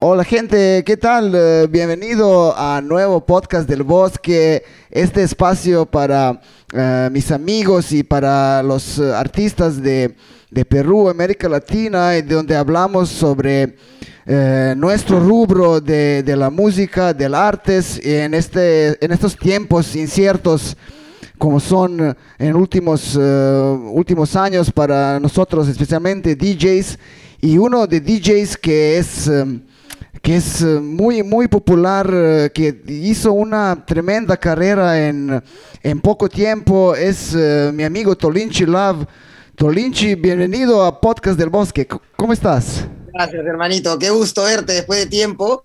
Hola gente, ¿qué tal? Eh, bienvenido a nuevo podcast del Bosque, este espacio para eh, mis amigos y para los eh, artistas de, Perú, América Latina, y donde hablamos sobre nuestro rubro de, la música, del artes, en, este, en estos tiempos inciertos como son en últimos, últimos años para nosotros, especialmente DJs, y uno de DJs que es que es eh, muy, muy popular, eh, que hizo una tremenda carrera en, en poco tiempo, es eh, mi amigo Tolinchi Love. Tolinchi, bienvenido a Podcast del Bosque. ¿Cómo estás? Gracias, hermanito. Qué gusto verte después de tiempo.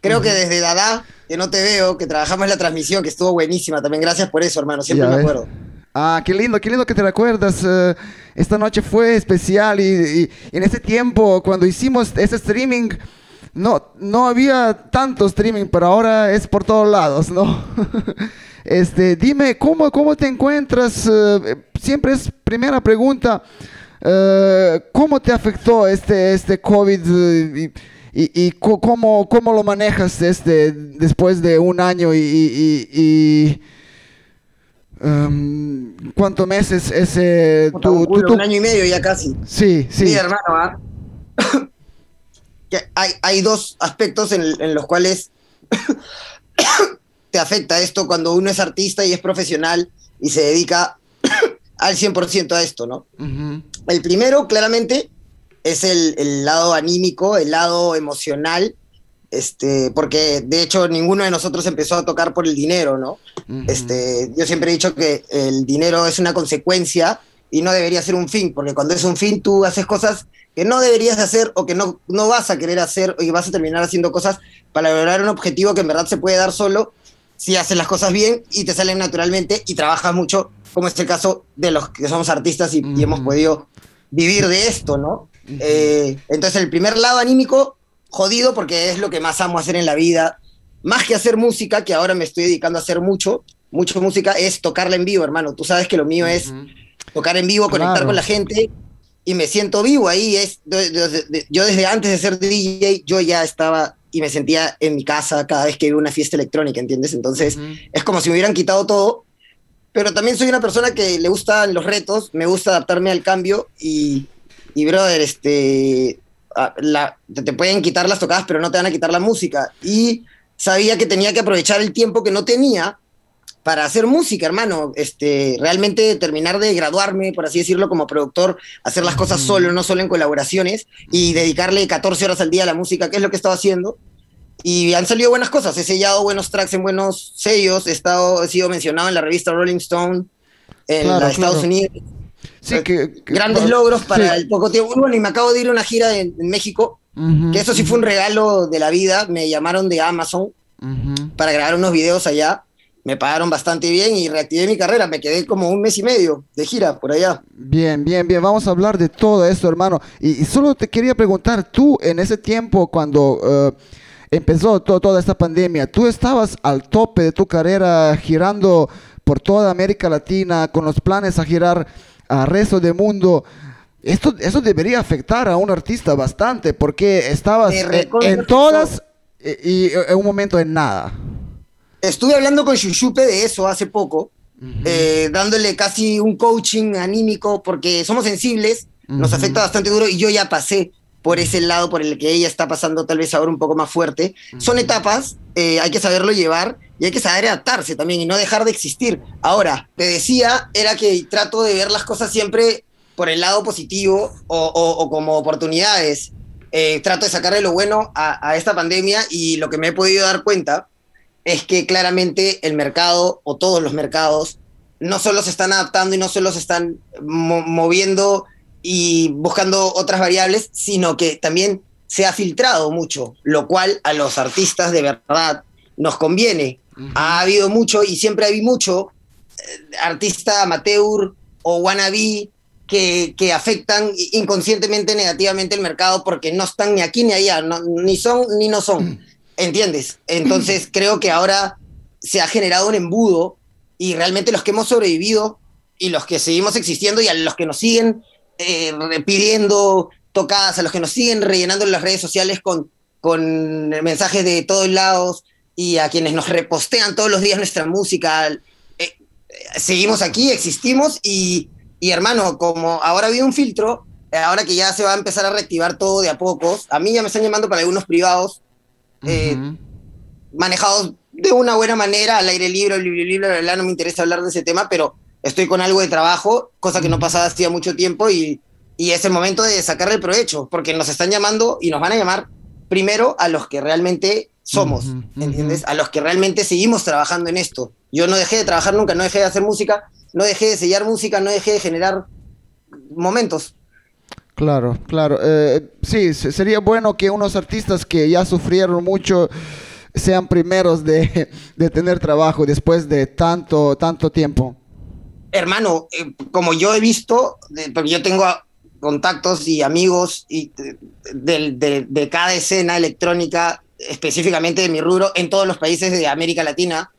Creo que desde Dada, que no te veo, que trabajamos en la transmisión, que estuvo buenísima también. Gracias por eso, hermano. Siempre me acuerdo. Ah, qué lindo, qué lindo que te recuerdas. esta noche fue especial y, y en ese tiempo, cuando hicimos ese streaming, no, no había tanto streaming, pero ahora es por todos lados, ¿no? este, dime, ¿cómo, cómo te encuentras? Eh, siempre es primera pregunta. Eh, ¿Cómo te afectó este, este COVID eh, y, y, cómo, cómo, lo manejas este, después de un año y, y um, ¿cuántos meses ese tu, un año y medio ya casi. Sí, sí. Sí, hermano, ¿ah? Hay, dos aspectos en, los cuales te afecta esto cuando uno es artista y es profesional y se dedica al 100% a esto, ¿no? El primero, claramente, es el, lado anímico, el lado emocional, este, porque de hecho ninguno de nosotros empezó a tocar por el dinero, ¿no? este, yo siempre he dicho que el dinero es una consecuencia y no debería ser un fin, porque cuando es un fin tú haces cosas que no deberías hacer o que no, no vas a querer hacer que vas a terminar haciendo cosas para lograr un objetivo que en verdad se puede dar solo si haces las cosas bien y te salen naturalmente y trabajas mucho, como es el caso de los que somos artistas y, hemos podido vivir de esto, ¿no? Eh, entonces el primer lado anímico, jodido porque es lo que más amo hacer en la vida, más que hacer música, que ahora me estoy dedicando a hacer mucho, mucho música, es tocarla en vivo, hermano. Tú sabes que lo mío es tocar en vivo, conectar con la gente y me siento vivo ahí. Es, yo desde antes de ser DJ, yo ya estaba y me sentía en mi casa cada vez que iba a una fiesta electrónica, ¿entiendes? Entonces es como si me hubieran quitado todo, pero también soy una persona que le gustan los retos, me gusta adaptarme al cambio y, y brother, este, la, te pueden quitar las tocadas, pero no te van a quitar la música. Y sabía que tenía que aprovechar el tiempo que no tenía para hacer música, hermano. Este, realmente terminar de graduarme, por así decirlo, como productor, hacer las cosas solo, no solo en colaboraciones, y dedicarle 14 horas al día a la música, que es lo que he estado haciendo. Y han salido buenas cosas. He sellado buenos tracks en buenos sellos. He, estado, he sido mencionado en la revista Rolling Stone en Estados Unidos. Sí, que, grandes logros para el poco tiempo. Bueno, y me acabo de ir a una gira en, México, que eso sí fue un regalo de la vida. Me llamaron de Amazon para grabar unos videos allá me pagaron bastante bien y reactivé mi carrera. Me quedé como un mes y medio de gira por allá. Bien, bien, bien. Vamos a hablar de todo esto, hermano. Y, solo te quería preguntar, tú en ese tiempo cuando eh, empezó toda esta pandemia, tú estabas al tope de tu carrera girando por toda América Latina con los planes a girar al resto del mundo. Esto, eso debería afectar a un artista bastante porque estabas en, todas y en un momento en nada. Estuve hablando con Shushupe de eso hace poco, eh, dándole casi un coaching anímico, porque somos sensibles, nos afecta bastante duro y yo ya pasé por ese lado por el que ella está pasando tal vez ahora un poco más fuerte. Son etapas, eh, hay que saberlo llevar y hay que saber adaptarse también y no dejar de existir. Ahora, te decía, era que trato de ver las cosas siempre por el lado positivo o, como oportunidades. Eh, trato de sacarle lo bueno a, a, esta pandemia y lo que me he podido dar cuenta es que claramente el mercado o todos los mercados no solo se están adaptando y no solo se están moviendo y buscando otras variables, sino que también se ha filtrado mucho, lo cual a los artistas de verdad nos conviene. Ha habido mucho y siempre hay mucho eh, artista amateur o wannabe que, que, afectan inconscientemente negativamente el mercado porque no están ni aquí ni allá, ni son ni no son. ¿Entiendes? Entonces creo que ahora se ha generado un embudo y realmente los que hemos sobrevivido y los que seguimos existiendo y a los que nos siguen eh, pidiendo tocadas, a los que nos siguen rellenando en las redes sociales con con mensajes de todos lados y a quienes nos repostean todos los días nuestra música. Eh, seguimos aquí, existimos y, y, hermano, como ahora había un filtro, eh, ahora que ya se va a empezar a reactivar todo de a pocos, a mí ya me están llamando para algunos privados eh, manejados de una buena manera, al aire libre, libre, libre, no me interesa hablar de ese tema, pero estoy con algo de trabajo, cosa que no pasaba hacía mucho tiempo y, y es el momento de sacarle el provecho, porque nos están llamando y nos van a llamar primero a los que realmente somos, ¿entiendes? A los que realmente seguimos trabajando en esto. Yo no dejé de trabajar nunca, no dejé de hacer música, no dejé de sellar música, no dejé de generar momentos. Claro, claro. Eh, sí, sería bueno que unos artistas que ya sufrieron mucho sean primeros de, de tener trabajo después de tanto, tanto tiempo. Hermano, eh, como yo he visto, porque yo tengo contactos y amigos y de, de, cada escena electrónica, específicamente de mi rubro, en todos los países de América Latina,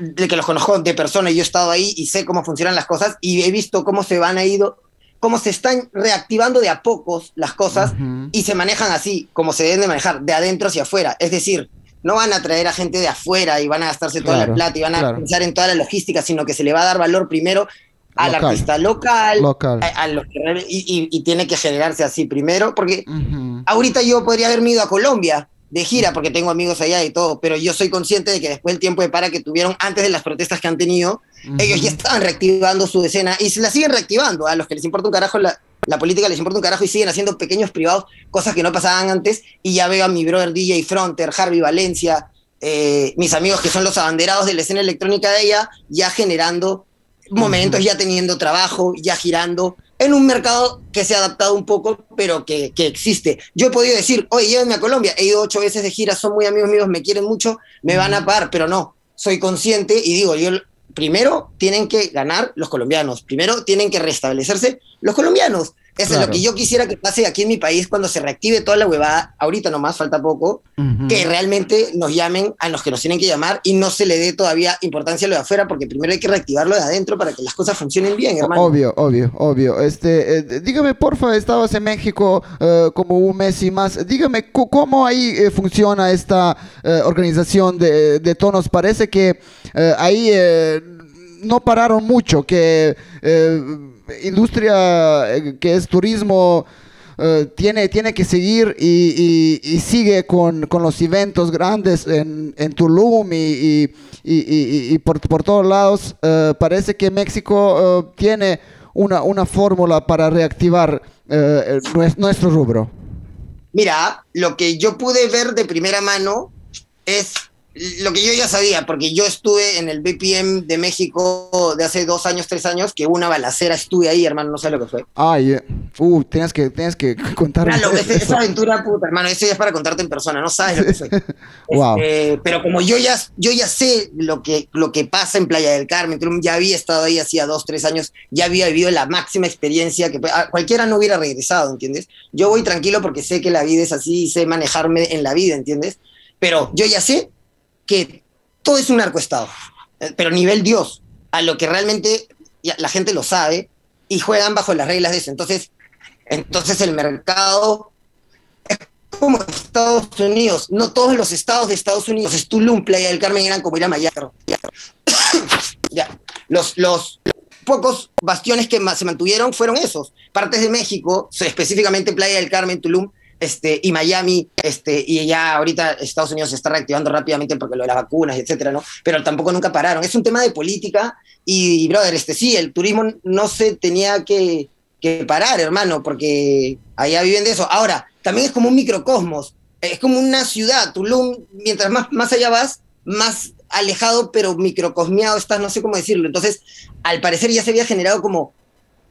de que los conozco de persona, yo he estado ahí y sé cómo funcionan las cosas y he visto cómo se van a ido, cómo se están reactivando de a pocos las cosas y se manejan así, como se deben de manejar, de adentro hacia afuera. Es decir, no van a traer a gente de afuera y van a gastarse toda la plata y van a pensar en toda la logística, sino que se le va a dar valor primero al artista local, A, y, tiene que generarse así primero, porque ahorita yo podría haberme ido a Colombia de gira, porque tengo amigos allá y todo, pero yo soy consciente de que después del tiempo de para que tuvieron antes de las protestas que han tenido, ellos ya estaban reactivando su escena y se la siguen reactivando, a los que les importa un carajo la, la política les importa un carajo y siguen haciendo pequeños privados, cosas que no pasaban antes, y ya veo a mi brother DJ Fronter, Harvey Valencia, eh, mis amigos que son los abanderados de la escena electrónica de ella, ya generando momentos ya teniendo trabajo, ya girando, en un mercado que se ha adaptado un poco, pero que, que, existe. Yo he podido decir, oye, llévenme a Colombia, he ido ocho veces de gira, son muy amigos míos, me quieren mucho, me van a pagar, pero no, soy consciente y digo, yo primero tienen que ganar los colombianos, primero tienen que restablecerse los colombianos. Eso es lo que yo quisiera que pase aquí en mi país cuando se reactive toda la huevada, ahorita nomás, falta poco, que realmente nos llamen a los que nos tienen que llamar y no se le dé todavía importancia a lo de afuera, porque primero hay que reactivarlo de adentro para que las cosas funcionen bien, hermano. Obvio, obvio, obvio. Este, eh, dígame, porfa, estabas en México uh, como un mes y más. Dígame, ¿cómo ahí eh, funciona esta uh, organización de, de, tonos? Parece que ahí no pararon mucho, que industria eh, que es turismo eh, tiene, tiene que seguir y, sigue con, con, los eventos grandes en, en Tulum y, y por, por, todos lados. Parece que México tiene una, una fórmula para reactivar nuestro rubro. Mira, lo que yo pude ver de primera mano es lo que yo ya sabía, porque yo estuve en el BPM de México de hace dos años, tres años, que una balacera estuve ahí, hermano, no sé lo que fue. Ay, uh, tienes que, tienes que contar. esa aventura, puta, hermano, eso ya es para contarte en persona, no sabes lo que fue. wow. Este, pero como yo ya, yo ya sé lo que, lo que pasa en Playa del Carmen, ya había estado ahí hacía dos, tres años, ya había vivido la máxima experiencia que cualquiera no hubiera regresado, ¿entiendes? Yo voy tranquilo porque sé que la vida es así y sé manejarme en la vida, ¿entiendes? Pero yo ya sé que todo es un narcoestado, eh, pero nivel Dios, a lo que realmente la gente lo sabe y juegan bajo las reglas de eso. Entonces, entonces el mercado es como Estados Unidos. No todos los estados de Estados Unidos, Tulum, Playa del Carmen, eran como ir a ya. Los, los pocos bastiones que se mantuvieron fueron esos. Partes de México, específicamente Playa del Carmen, Tulum, este, y Miami, este, y ya ahorita Estados Unidos se está reactivando rápidamente porque lo de las vacunas, etcétera, ¿no? Pero tampoco nunca pararon. Es un tema de política y, brother, este, sí, el turismo no se tenía que, parar, hermano, porque allá viven de eso. Ahora, también es como un microcosmos, es como una ciudad. Tulum, mientras más, más allá vas, más alejado, pero microcosmiado estás, no sé cómo decirlo. Entonces, al parecer ya se había generado como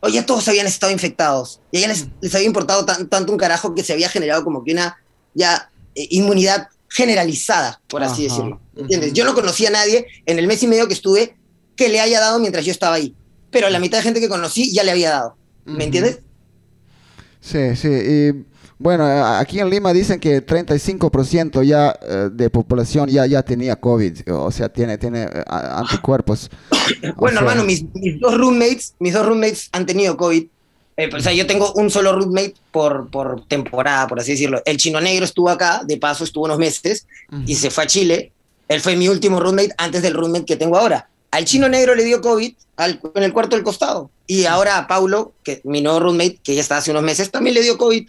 o ya todos habían estado infectados. Y ya les, les había importado tanto un carajo que se había generado como que una ya eh, inmunidad generalizada, por así decirlo. ¿Entiendes? Yo no conocía a nadie en el mes y medio que estuve que le haya dado mientras yo estaba ahí. Pero la mitad de gente que conocí ya le había dado. ¿Me entiendes? Sí, sí. Bueno, aquí en Lima dicen que 35% ya eh, de población ya, ya tenía COVID, o sea, tiene, tiene eh, anticuerpos. bueno, hermano, mis, mis, dos roommates, mis dos roommates han tenido COVID Eh, o sea, yo tengo un solo roommate por, por temporada, por así decirlo. El chino negro estuvo acá, de paso estuvo unos meses y se fue a Chile. Él fue mi último roommate antes del roommate que tengo ahora. Al chino negro le dio COVID en el cuarto del costado. Y ahora a Paulo, que mi nuevo roommate, que ya está hace unos meses, también le dio COVID.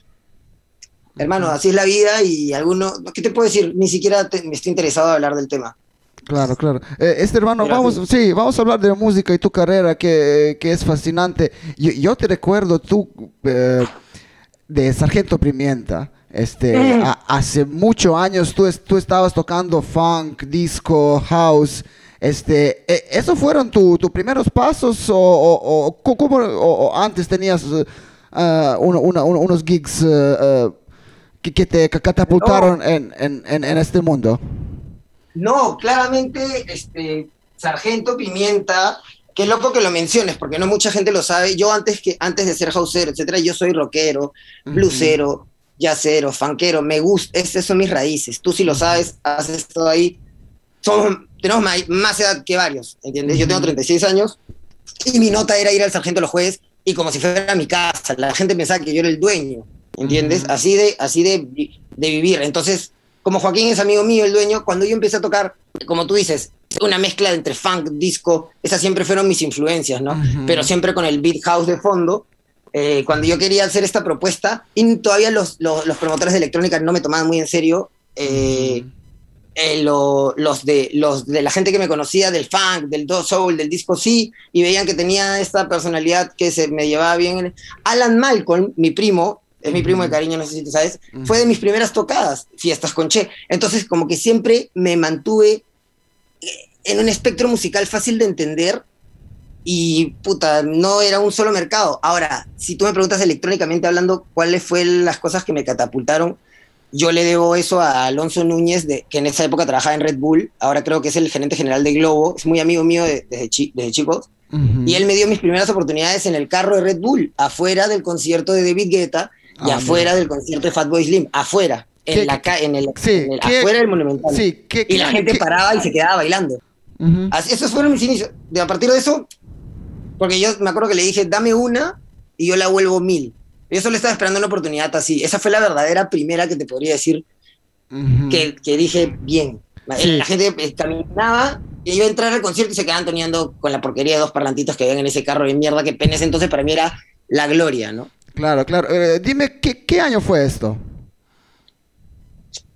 Hermano, así es la vida y alguno, ¿qué te puedo decir? Ni siquiera me estoy interesado en hablar del tema. Claro, claro. Eh, este hermano, vamos, sí, vamos a hablar de la música y tu carrera, que, que es fascinante. Yo, te recuerdo tú eh, de Sargento Pimienta. Este, hace muchos años tú, tú estabas tocando funk, disco, house. Este, eh, ¿Esos fueron tus primeros pasos o, o, antes tenías unos gigs que, te catapultaron en, en, en este mundo? No, claramente, este, Sargento Pimienta, qué loco que lo menciones, porque no mucha gente lo sabe. Yo antes, que, antes de ser hausero, etcétera, yo soy rockero, bluesero, yacero, fanquero, me gusta, esas son mis raíces. Tú si lo sabes, haces todo ahí. Somos, tenemos más, edad que varios, ¿entiendes? Yo tengo 36 años y mi nota era ir al sargento los jueves y como si fuera mi casa. La gente pensaba que yo era el dueño, ¿entiendes? Así de, así de, de vivir. Entonces, como Joaquín es amigo mío, el dueño, cuando yo empecé a tocar, como tú dices, una mezcla entre funk, disco, esas siempre fueron mis influencias, ¿no? Pero siempre con el beat house de fondo. Eh, cuando yo quería hacer esta propuesta, y todavía los, los, promotores de electrónica no me tomaban muy en serio, eh, eh, los, de, los de la gente que me conocía del funk, del do soul, del disco sí, y veían que tenía esta personalidad que se me llevaba bien. Alan Malcolm, mi primo, es mi primo de cariño, no sé si tú sabes, fue de mis primeras tocadas, fiestas con Che. Entonces, como que siempre me mantuve eh, en un espectro musical fácil de entender y, puta, no era un solo mercado. Ahora, si tú me preguntas electrónicamente hablando cuáles fueron las cosas que me catapultaron, yo le debo eso a Alonso Núñez, de, que en esa época trabajaba en Red Bull, ahora creo que es el gerente general de Globo, es muy amigo mío desde, chicos, y él me dio mis primeras oportunidades en el carro de Red Bull, afuera del concierto de David Guetta, y ah, afuera del concierto de Fatboy Slim, afuera, en la en el, afuera del Monumental. y la gente paraba y se quedaba bailando. Así, esos fueron mis inicios. De, a partir de eso, porque yo me acuerdo que le dije, dame una y yo la vuelvo mil. Yo solo estaba esperando una oportunidad así. Esa fue la verdadera primera que te podría decir que, que, dije bien. La gente eh, caminaba y iba a entrar al concierto y se quedaban toniendo con la porquería de dos parlantitos que habían en ese carro de mierda que penes entonces para mí era la gloria, ¿no? Claro, claro. Eh, dime, ¿qué, año fue esto?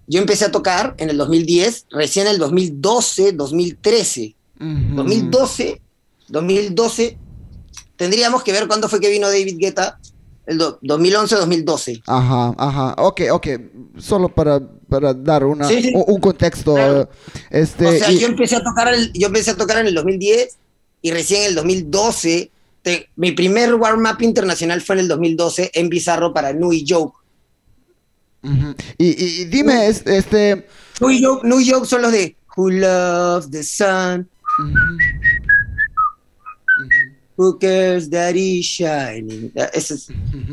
Yo empecé a tocar en el 2010, recién en el 2012, 2013. 2012, 2012. Tendríamos que ver cuándo fue que vino David Guetta. El 2011-2012. Ajá, ajá. Ok, ok. Solo para, para dar una, Un, contexto. Este, o sea, yo, empecé a tocar yo empecé a tocar en el 2010 y recién en el 2012 mi primer warm-up internacional fue en el 2012 en Bizarro para New York. y, dime, este... New York son los de Who Loves the Sun. Who cares that is shining. es,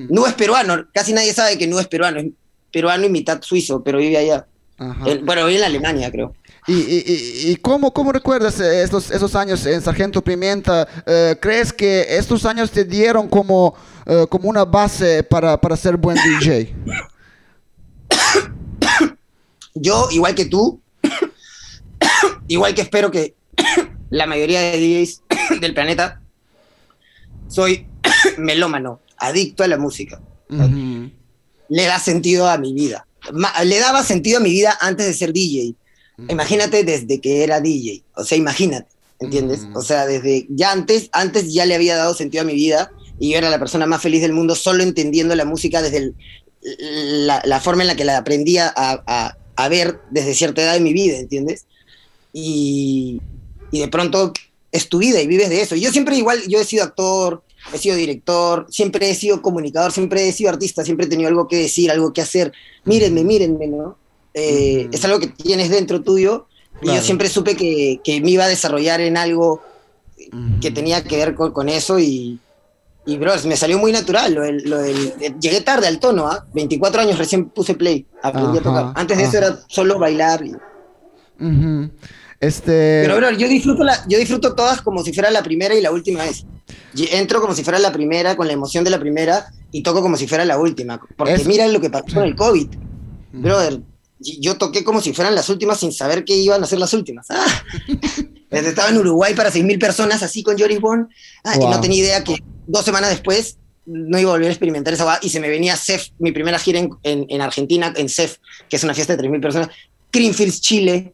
no es peruano, casi nadie sabe que no es peruano, es peruano y mitad suizo, pero vive allá. bueno, vive en Alemania, creo. ¿Y, y, y cómo, cómo, recuerdas estos, esos años en Sargento Pimienta? Eh, ¿Crees que estos años te dieron como, eh, como una base para, para ser buen DJ? Yo, igual que tú, igual que espero que la mayoría de DJs del planeta, soy melómano, adicto a la música. Le da sentido a mi vida. Le daba sentido a mi vida antes de ser DJ Imagínate desde que era DJ, o sea, imagínate, ¿entiendes? O sea, desde ya antes, antes ya le había dado sentido a mi vida y yo era la persona más feliz del mundo solo entendiendo la música desde la, forma en la que la aprendía a, a, ver desde cierta edad de mi vida, ¿entiendes? Y, y de pronto es tu vida y vives de eso. Yo siempre igual, yo he sido actor, he sido director, siempre he sido comunicador, siempre he sido artista, siempre he tenido algo que decir, algo que hacer. Mírenme, mírenme, ¿no? Eh, es algo que tienes dentro tuyo. Y yo siempre supe que, que, me iba a desarrollar en algo que tenía que ver con, eso y, y, bro, me salió muy natural. Lo llegué tarde al tono, ¿ah? 24 años recién puse play, aprendí a tocar. Antes de eso era solo bailar. este... Pero, bro, yo disfruto, la, yo disfruto todas como si fuera la primera y la última vez. entro como si fuera la primera, con la emoción de la primera, y toco como si fuera la última. Porque mira lo que pasó con el COVID. Brother, yo toqué como si fueran las últimas sin saber que iban a ser las últimas. Ah. Estaba en Uruguay para 6.000 personas así con Joris Bond ah, y no tenía idea que dos semanas después no iba a volver a experimentar esa y se me venía CEF, mi primera gira en, en, Argentina, en CEF, que es una fiesta de 3.000 personas, Greenfields, Chile,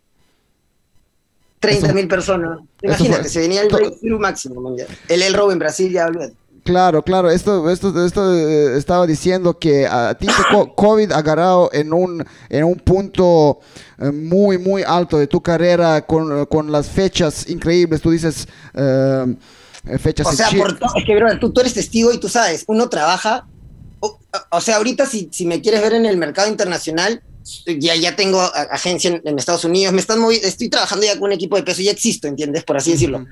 30.000 personas. Imagínate, se venía el breakthrough máximo. El El Robo en Brasil ya habló. Claro, claro, esto, esto, esto eh, estaba diciendo que a ti te COVID agarrado en un, en un punto eh, muy, muy alto de tu carrera con, con las fechas increíbles. Tú dices eh, fechas O sea, es que bro, tú, tú, eres testigo y tú sabes, uno trabaja. O, sea, ahorita si, si, me quieres ver en el mercado internacional, ya, ya tengo agencia en, Estados Unidos, me están estoy trabajando ya con un equipo de peso, ya existo, ¿entiendes? Por así decirlo.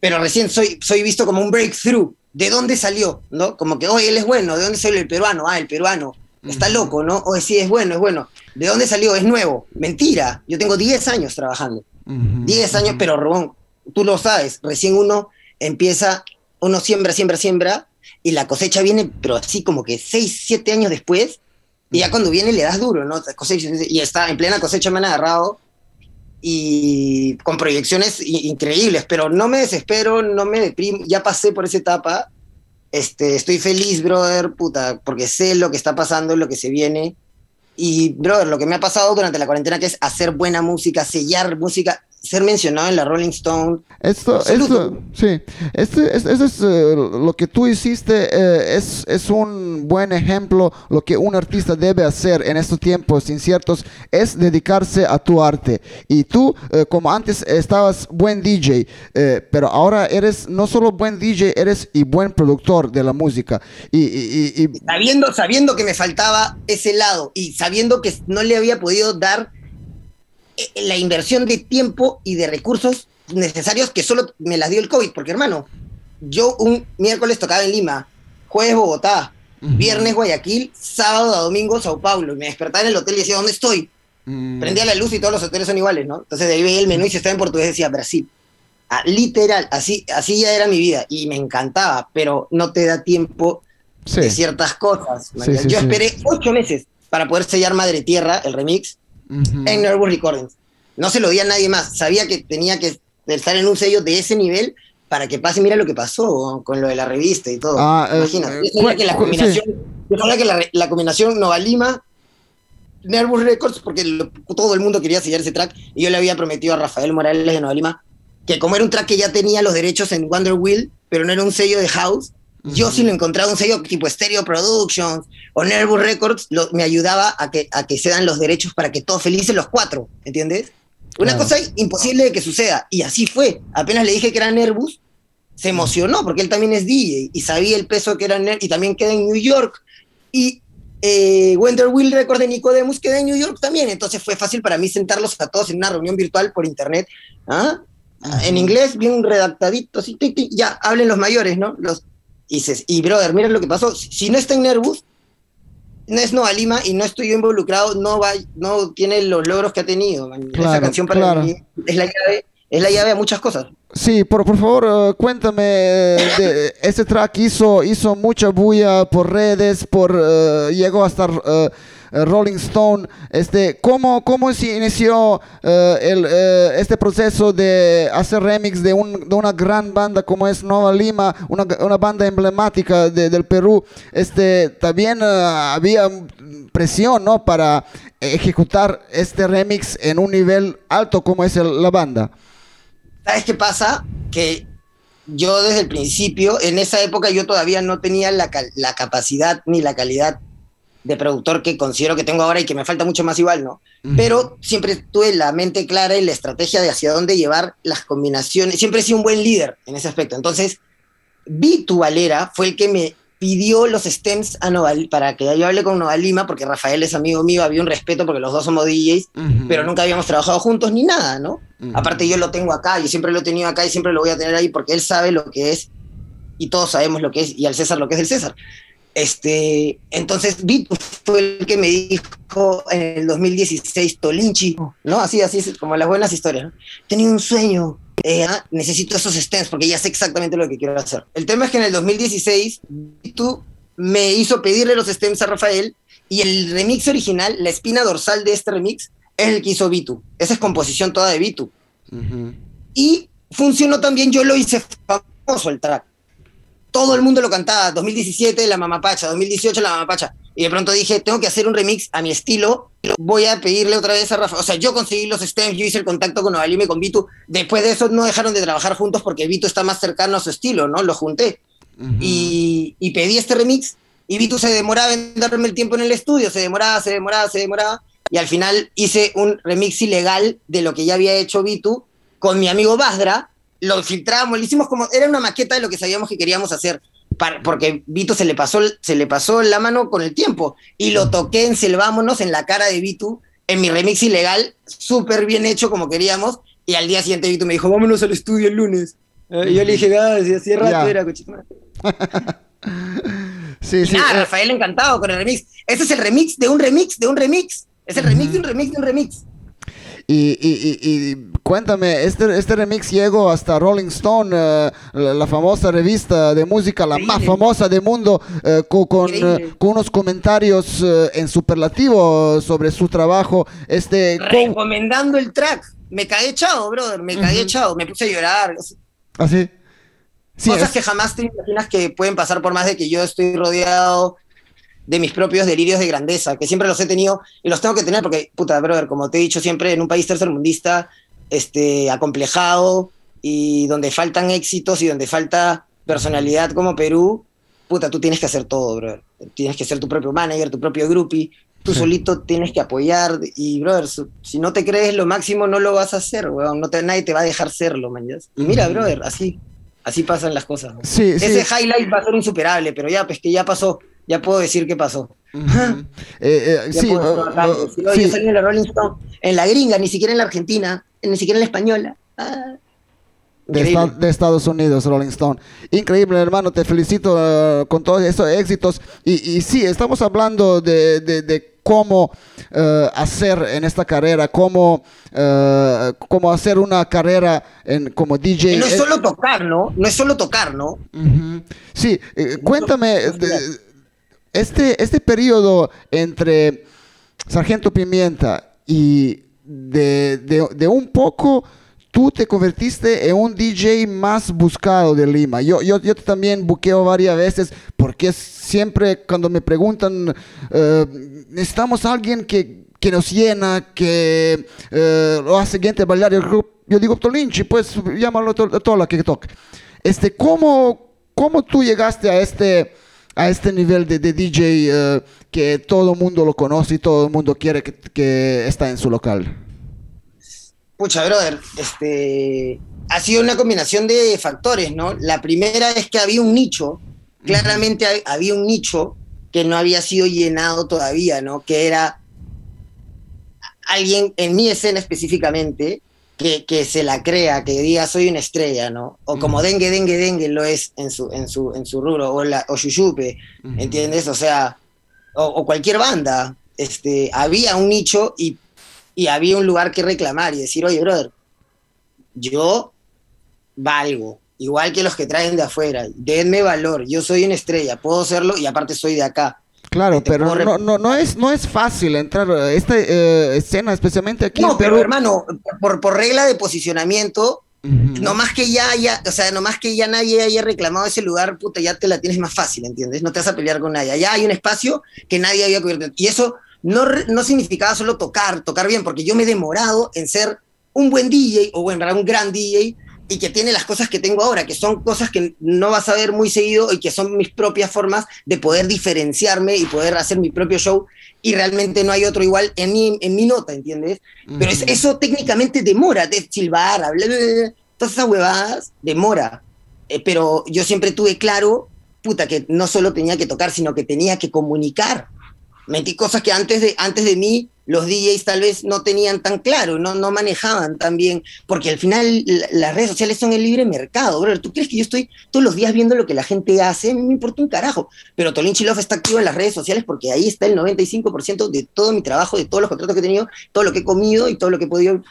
Pero recién soy, soy visto como un breakthrough ¿de dónde salió? ¿No? Como que, oye, él es bueno, ¿de dónde salió el peruano? Ah, el peruano. Está loco, ¿no? Oye, sí, es bueno, es bueno. ¿De dónde salió? Es nuevo. Mentira. Yo tengo 10 años trabajando. 10 años, pero Rubón, tú lo sabes, recién uno empieza, uno siembra, siembra, siembra, y la cosecha viene, pero así como que 6, 7 años después, y ya cuando viene le das duro, ¿no? Cosecha, y está en plena cosecha, me han agarrado, y con proyecciones increíbles, pero no me desespero, no me deprimo, ya pasé por esa etapa, este, estoy feliz, brother, puta, porque sé lo que está pasando, lo que se viene, y, brother, lo que me ha pasado durante la cuarentena, que es hacer buena música, sellar música, ser mencionado en la Rolling Stone. Esto, esto sí, este, eso es eh, lo que tú hiciste, eh, es, es un buen ejemplo, lo que un artista debe hacer en estos tiempos inciertos, es dedicarse a tu arte. Y tú, eh, como antes estabas buen DJ, pero ahora eres no solo buen DJ, eres y buen productor de la música. Y, y, y, sabiendo, sabiendo que me faltaba ese lado y sabiendo que no le había podido dar la inversión de tiempo y de recursos necesarios que solo me las dio el COVID, porque hermano, yo un miércoles tocaba en Lima, jueves Bogotá, viernes Guayaquil, sábado a domingo Sao Paulo, y me despertaba en el hotel y decía, ¿dónde estoy? Mm. Prendía la luz y todos los hoteles son iguales, ¿no? Entonces de ahí veía el menú y si estaba en portugués decía Brasil. Ah, literal, así, así ya era mi vida y me encantaba, pero no te da tiempo de ciertas cosas. yo esperé ocho meses para poder sellar Madre Tierra, el remix, en Nervous Recordings. No se lo di a nadie más. Sabía que tenía que estar en un sello de ese nivel para que pase. Mira lo que pasó con lo de la revista y todo. Ah, eh, Imagínate. yo que la combinación, que la, combinación Nova Lima, Nervous Records, porque todo el mundo quería sellar ese track, y yo le había prometido a Rafael Morales de Nova Lima que como era un track que ya tenía los derechos en Wonder Wheel, pero no era un sello de house, yo si lo encontraba un sello tipo Stereo Productions o Nervous Records, me ayudaba a que, a que se dan los derechos para que todos felices los cuatro, ¿entiendes? Una cosa imposible de que suceda, y así fue. Apenas le dije que era Nervous, se emocionó porque él también es DJ y sabía el peso que era Nervous y también queda en New York. Y eh, Wonder Wheel Records de Nicodemus queda en New York también, entonces fue fácil para mí sentarlos a todos en una reunión virtual por internet. ¿ah? En inglés, bien redactadito, así, ya, hablen los mayores, ¿no? Los, y dices, y brother, mira lo que pasó. Si no está en Nervous, no es Nova Lima y no estoy yo involucrado, no va, no tiene los logros que ha tenido. Esa canción para mí es la llave, es la llave a muchas cosas. Sí, por, por favor, uh, cuéntame, de, este track hizo, hizo mucha bulla por redes, por uh, llegó a estar uh, eh, Rolling Stone, este, ¿cómo, cómo se inició eh, el, eh, este proceso de hacer remix de, un, de, una gran banda como es Nova Lima, una, una banda emblemática de, del Perú? Este, también había presión ¿no? para ejecutar este remix en un nivel alto como es la banda. ¿Sabes qué pasa? Que yo desde el principio, en esa época yo todavía no tenía la, la capacidad ni la calidad de productor que considero que tengo ahora y que me falta mucho más igual, ¿no? Pero siempre tuve la mente clara y la estrategia de hacia dónde llevar las combinaciones. Siempre he sido un buen líder en ese aspecto. Entonces, Vitu Valera fue el que me pidió los stems a Noval, para que yo hable con Novalima, porque Rafael es amigo mío, había un respeto porque los dos somos DJs, pero nunca habíamos trabajado juntos ni nada, ¿no? Aparte yo lo tengo acá, yo siempre lo he tenido acá y siempre lo voy a tener ahí porque él sabe lo que es y todos sabemos lo que es y al César lo que es el César. Este, entonces Vitu fue el que me dijo en el 2016 Tolinchi, ¿no? Así, así, como las buenas historias. Tenía un sueño, eh, ah, necesito esos stems porque ya sé exactamente lo que quiero hacer. El tema es que en el 2016 tú me hizo pedirle los stems a Rafael y el remix original, la espina dorsal de este remix, es el que hizo Vitu. Esa es composición toda de Vitu. Y funcionó también, yo lo hice famoso el track. Todo el mundo lo cantaba, 2017 la mamapacha, 2018 la mamapacha. Y de pronto dije, tengo que hacer un remix a mi estilo, voy a pedirle otra vez a Rafa. O sea, yo conseguí los stems, yo hice el contacto con Novalime, con Vitu. Después de eso no dejaron de trabajar juntos porque Vitu está más cercano a su estilo, ¿no? Lo junté. y, y, pedí este remix y Vitu se demoraba en darme el tiempo en el estudio, se demoraba, se demoraba, se demoraba. Y al final hice un remix ilegal de lo que ya había hecho Vitu con mi amigo Basdra, lo filtramos, lo hicimos como, era una maqueta de lo que sabíamos que queríamos hacer, porque Vito se le, pasó, se le pasó la mano con el tiempo y lo toqué en Selvámonos en la cara de Vito, en mi remix ilegal, súper bien hecho como queríamos, y al día siguiente Vito me dijo, vámonos al estudio el lunes. Eh, y yo le dije, ah, si rato era, cochito. sí, sí. Nada, eh. Rafael encantado con el remix. Este es el remix de un remix de un remix. Es el remix de un remix de un remix. Y, y, y, cuéntame, este, este remix llegó hasta Rolling Stone, eh, la, famosa revista de música, la más famosa del mundo, eh, con, eh, con, unos comentarios en superlativo sobre su trabajo. Este, Recomendando el track. Me caí echado, brother, me caí echado, me puse a llorar. ¿Así? ¿Ah, sí, Cosas que jamás te imaginas que pueden pasar por más de que yo estoy rodeado de mis propios delirios de grandeza, que siempre los he tenido y los tengo que tener porque, puta, brother, como te he dicho siempre, en un país tercermundista, este, acomplejado y donde faltan éxitos y donde falta personalidad como Perú, puta, tú tienes que hacer todo, brother. Tienes que ser tu propio manager, tu propio groupie, tú solito tienes que apoyar y, brother, si no te crees lo máximo, no lo vas a hacer, weón, no te, nadie te va a dejar serlo, man. Y mira, brother, así, así pasan las cosas. Ese highlight va a ser insuperable, pero ya, pues que ya pasó ya puedo decir qué pasó. Eh, eh, sí, uh, Yo salí en la Rolling Stone, en la gringa, ni siquiera en la Argentina, ni siquiera en la española. Ah. De, Estados Unidos, Rolling Stone. Increíble, hermano, te felicito uh, con todos esos éxitos. Y, y sí, estamos hablando de, de, cómo hacer en esta carrera, cómo, cómo hacer una carrera en, como DJ. no es solo tocar, ¿no? No es solo tocar, ¿no? Sí, eh, cuéntame este, este periodo entre Sargento Pimienta y de, un poco tú te convertiste en un DJ más buscado de Lima. Yo, yo, yo también buqueo varias veces porque siempre cuando me preguntan, eh, necesitamos alguien que, nos llena, que eh, lo hace gente bailar grupo. Yo digo, Tolinchi, pues llámalo a toda que toque. Este, ¿cómo, ¿Cómo tú llegaste a este a este nivel de, DJ eh, que todo el mundo lo conoce y todo el mundo quiere que, que está en su local? Pucha, brother, este, ha sido una combinación de factores, ¿no? La primera es que había un nicho, claramente había un nicho que no había sido llenado todavía, ¿no? Que era alguien, en mi escena específicamente, que, se la crea, que diga soy una estrella, ¿no? O como Dengue, Dengue, Dengue lo es en su, en su, en su rubro, o, la, o Shushupe, ¿entiendes? O sea, o, cualquier banda, este, había un nicho y, y había un lugar que reclamar y decir, oye, brother, yo valgo, igual que los que traen de afuera, denme valor, yo soy una estrella, puedo serlo y aparte soy de acá. Claro, pero no, no, no, es, no es fácil entrar a esta eh, escena, especialmente aquí. No, pero hermano, por, por regla de posicionamiento, no más que ya haya, o sea, no más que ya nadie haya reclamado ese lugar, puta, ya te la tienes más fácil, ¿entiendes? No te vas a pelear con nadie. Ya hay un espacio que nadie había cubierto. Y eso no, no significaba solo tocar, tocar bien, porque yo me he demorado en ser un buen DJ, o bueno, un gran DJ, y que tiene las cosas que tengo ahora, que son cosas que no vas a ver muy seguido y que son mis propias formas de poder diferenciarme y poder hacer mi propio show y realmente no hay otro igual en mi, en mi nota, ¿entiendes? Pero eso técnicamente demora, de silbar, hablar, todas esas huevadas, demora. Eh, pero yo siempre tuve claro, puta, que no solo tenía que tocar, sino que tenía que comunicar. Metí cosas que antes de, antes de mí los DJs tal vez no tenían tan claro, no, no manejaban tan bien, porque al final las redes sociales son el libre mercado, bro. ¿Tú crees que yo estoy todos los días viendo lo que la gente hace? Me importa un carajo. Pero Chilov está activo en las redes sociales porque ahí está el 95% de todo mi trabajo, de todos los contratos que he tenido, todo lo que he comido y todo lo que he podido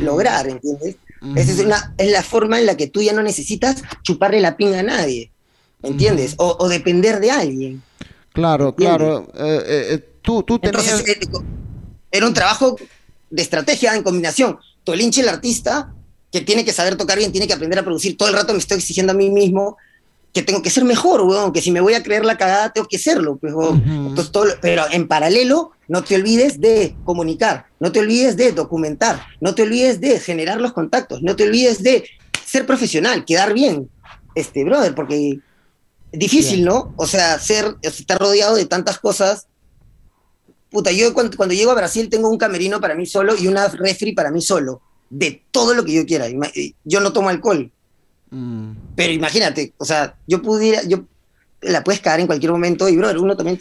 lograr, ¿entiendes? Esa es, una, es la forma en la que tú ya no necesitas chuparle la pinga a nadie, ¿entiendes? o, depender de alguien. Claro, claro. Eh, eh, eh, tú, tú tenías... era un trabajo de estrategia en combinación. Tolinche, el artista, que tiene que saber tocar bien, tiene que aprender a producir. Todo el rato me estoy exigiendo a mí mismo que tengo que ser mejor, weón, que si me voy a creer la cagada, tengo que serlo. Pues, pero en paralelo, no te olvides de comunicar, no te olvides de documentar, no te olvides de generar los contactos, no te olvides de ser profesional, quedar bien, este, brother, porque es difícil, ¿no? O sea, ser, estar rodeado de tantas cosas. Puta, yo cuando, cuando llego a Brasil tengo un camerino para mí solo y una refri para mí solo, de todo lo que yo quiera. Yo no tomo alcohol, Mm. Pero imagínate, o sea, yo pudiera, yo la puedes caer en cualquier momento y, bro, uno también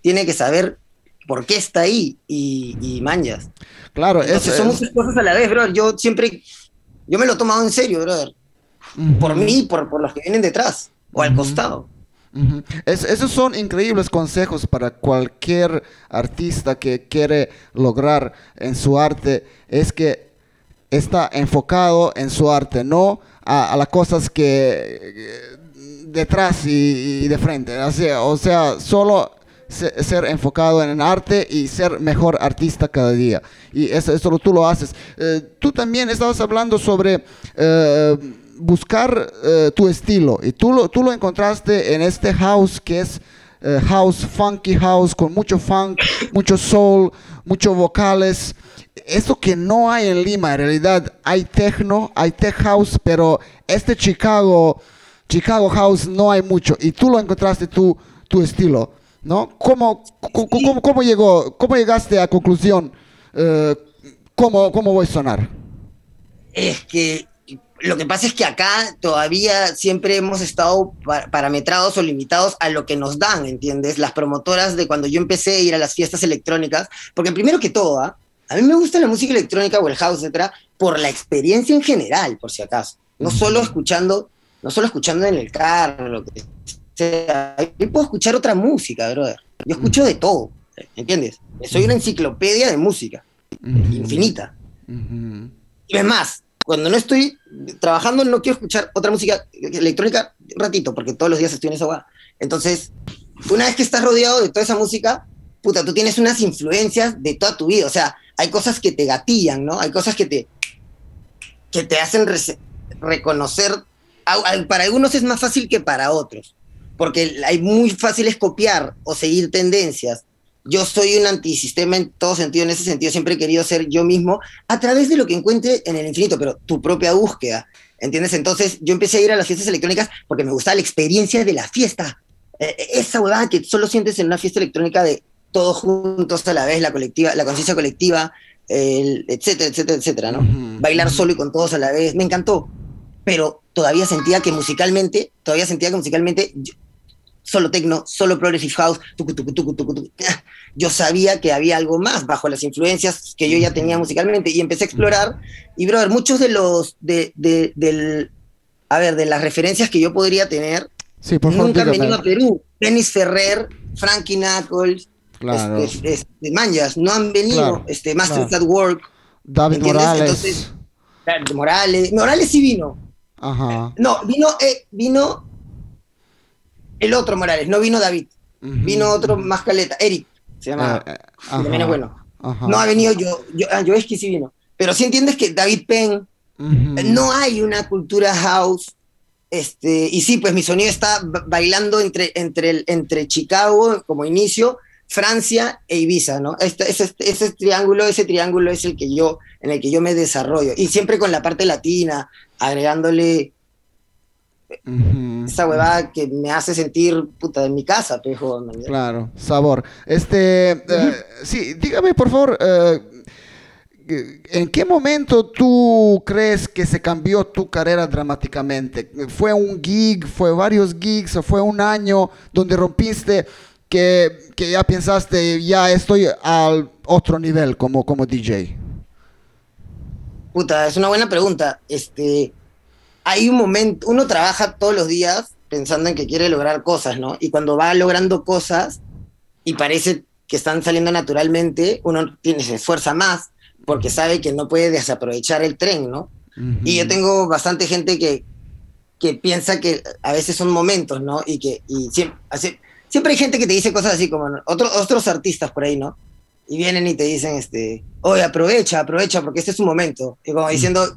tiene que saber por qué está ahí y, y manjas. Claro, eso son muchas cosas a la vez, bro. Yo siempre, yo me lo he tomado en serio, brother. Por mí, por, por los que vienen detrás o al costado. Esos son increíbles consejos para cualquier artista que quiere lograr en su arte. Es que está enfocado en su arte, no a, las cosas que detrás y, de frente. o sea, solo ser enfocado en el arte y ser mejor artista cada día. Y eso, eso tú lo haces. Eh, tú también estabas hablando sobre eh, buscar eh, tu estilo y tú lo, tú lo encontraste en este house que es house, funky house, con mucho funk, mucho soul, muchos vocales eso que no hay en Lima, en realidad hay techno, hay tech house, pero este Chicago, Chicago house no hay mucho y tú lo encontraste tu, tu estilo, ¿no? ¿Cómo, cómo, llegó, cómo llegaste a conclusión? Eh, ¿cómo, ¿Cómo voy a sonar? Es que lo que pasa es que acá todavía siempre hemos estado parametrados o limitados a lo que nos dan, ¿entiendes? Las promotoras de cuando yo empecé a ir a las fiestas electrónicas, porque primero que todo, ¿ah? A mí me gusta la música electrónica o el house, etcétera, por la experiencia en general, por si acaso. No solo escuchando, no solo escuchando en el carro, lo que sea. Yo puedo escuchar otra música, brother. Yo escucho de todo, ¿entiendes? Soy una enciclopedia de música, infinita. Y es más, cuando no estoy trabajando no quiero escuchar otra música electrónica ratito, porque todos los días estoy en esa guada. Entonces, una vez que estás rodeado de toda esa música, puta, tú tienes unas influencias de toda tu vida. O sea, hay cosas que te gatillan, ¿no? Hay cosas que te, que te hacen reconocer. Para algunos es más fácil que para otros, porque hay muy fácil es copiar o seguir tendencias. Yo soy un antisistema en todo sentido, en ese sentido siempre he querido ser yo mismo a través de lo que encuentre en el infinito, pero tu propia búsqueda, ¿entiendes? Entonces yo empecé a ir a las fiestas electrónicas porque me gustaba la experiencia de la fiesta. Eh, esa verdad que solo sientes en una fiesta electrónica de todos juntos a la vez, la colectiva, la conciencia colectiva, etcétera, etcétera, etcétera, ¿no? Bailar solo y con todos a la vez, me encantó. Pero todavía sentía que musicalmente, todavía sentía que musicalmente, solo techno, solo progressive house, yo sabía que había algo más bajo las influencias que yo ya tenía musicalmente y empecé a explorar. Y, brother, muchos de los, de, de, del, a ver, de las referencias que yo podría tener, sí, por nunca han venido a Perú. Dennis Ferrer, Frankie Knuckles, Claro. Este, este, manjas, no han venido, este, Masters at Work. David Morales. Morales. Morales sí vino. Ajá. No, vino, eh, vino el otro Morales, no vino David. Vino otro más caleta, Eric, se llama. Eh, también es bueno. No ha venido yo, yo, ah, yo es que sí vino. Pero sí entiendes que David Penn, no hay una cultura house. Este, y sí, pues mi sonido está bailando entre, entre, entre Chicago como inicio Francia e Ibiza, ¿no? Este, ese, ese, triángulo, ese triángulo es el que yo, en el que yo me desarrollo. Y siempre con la parte latina, agregándole esa huevada que me hace sentir puta en mi casa, pejo. Claro, sabor. Este, eh, sí, dígame por favor, eh, ¿En qué momento tú crees que se cambió tu carrera dramáticamente? ¿Fue un gig, fue varios gigs o fue un año donde rompiste que, ya pensaste, ya estoy al otro nivel como, como DJ? Puta, es una buena pregunta. Este, hay un momento, uno trabaja todos los días pensando en que quiere lograr cosas, ¿no? Y cuando va logrando cosas y parece que están saliendo naturalmente, uno tiene, se esfuerza más porque sabe que no puede desaprovechar el tren, ¿no? Y yo tengo bastante gente que, que piensa que a veces son momentos, ¿no? Y que y siempre, siempre hay gente que te dice cosas así como otros otros artistas por ahí, ¿no? Y vienen y te dicen, este, oye, aprovecha, aprovecha, porque este es un momento. Y como diciendo,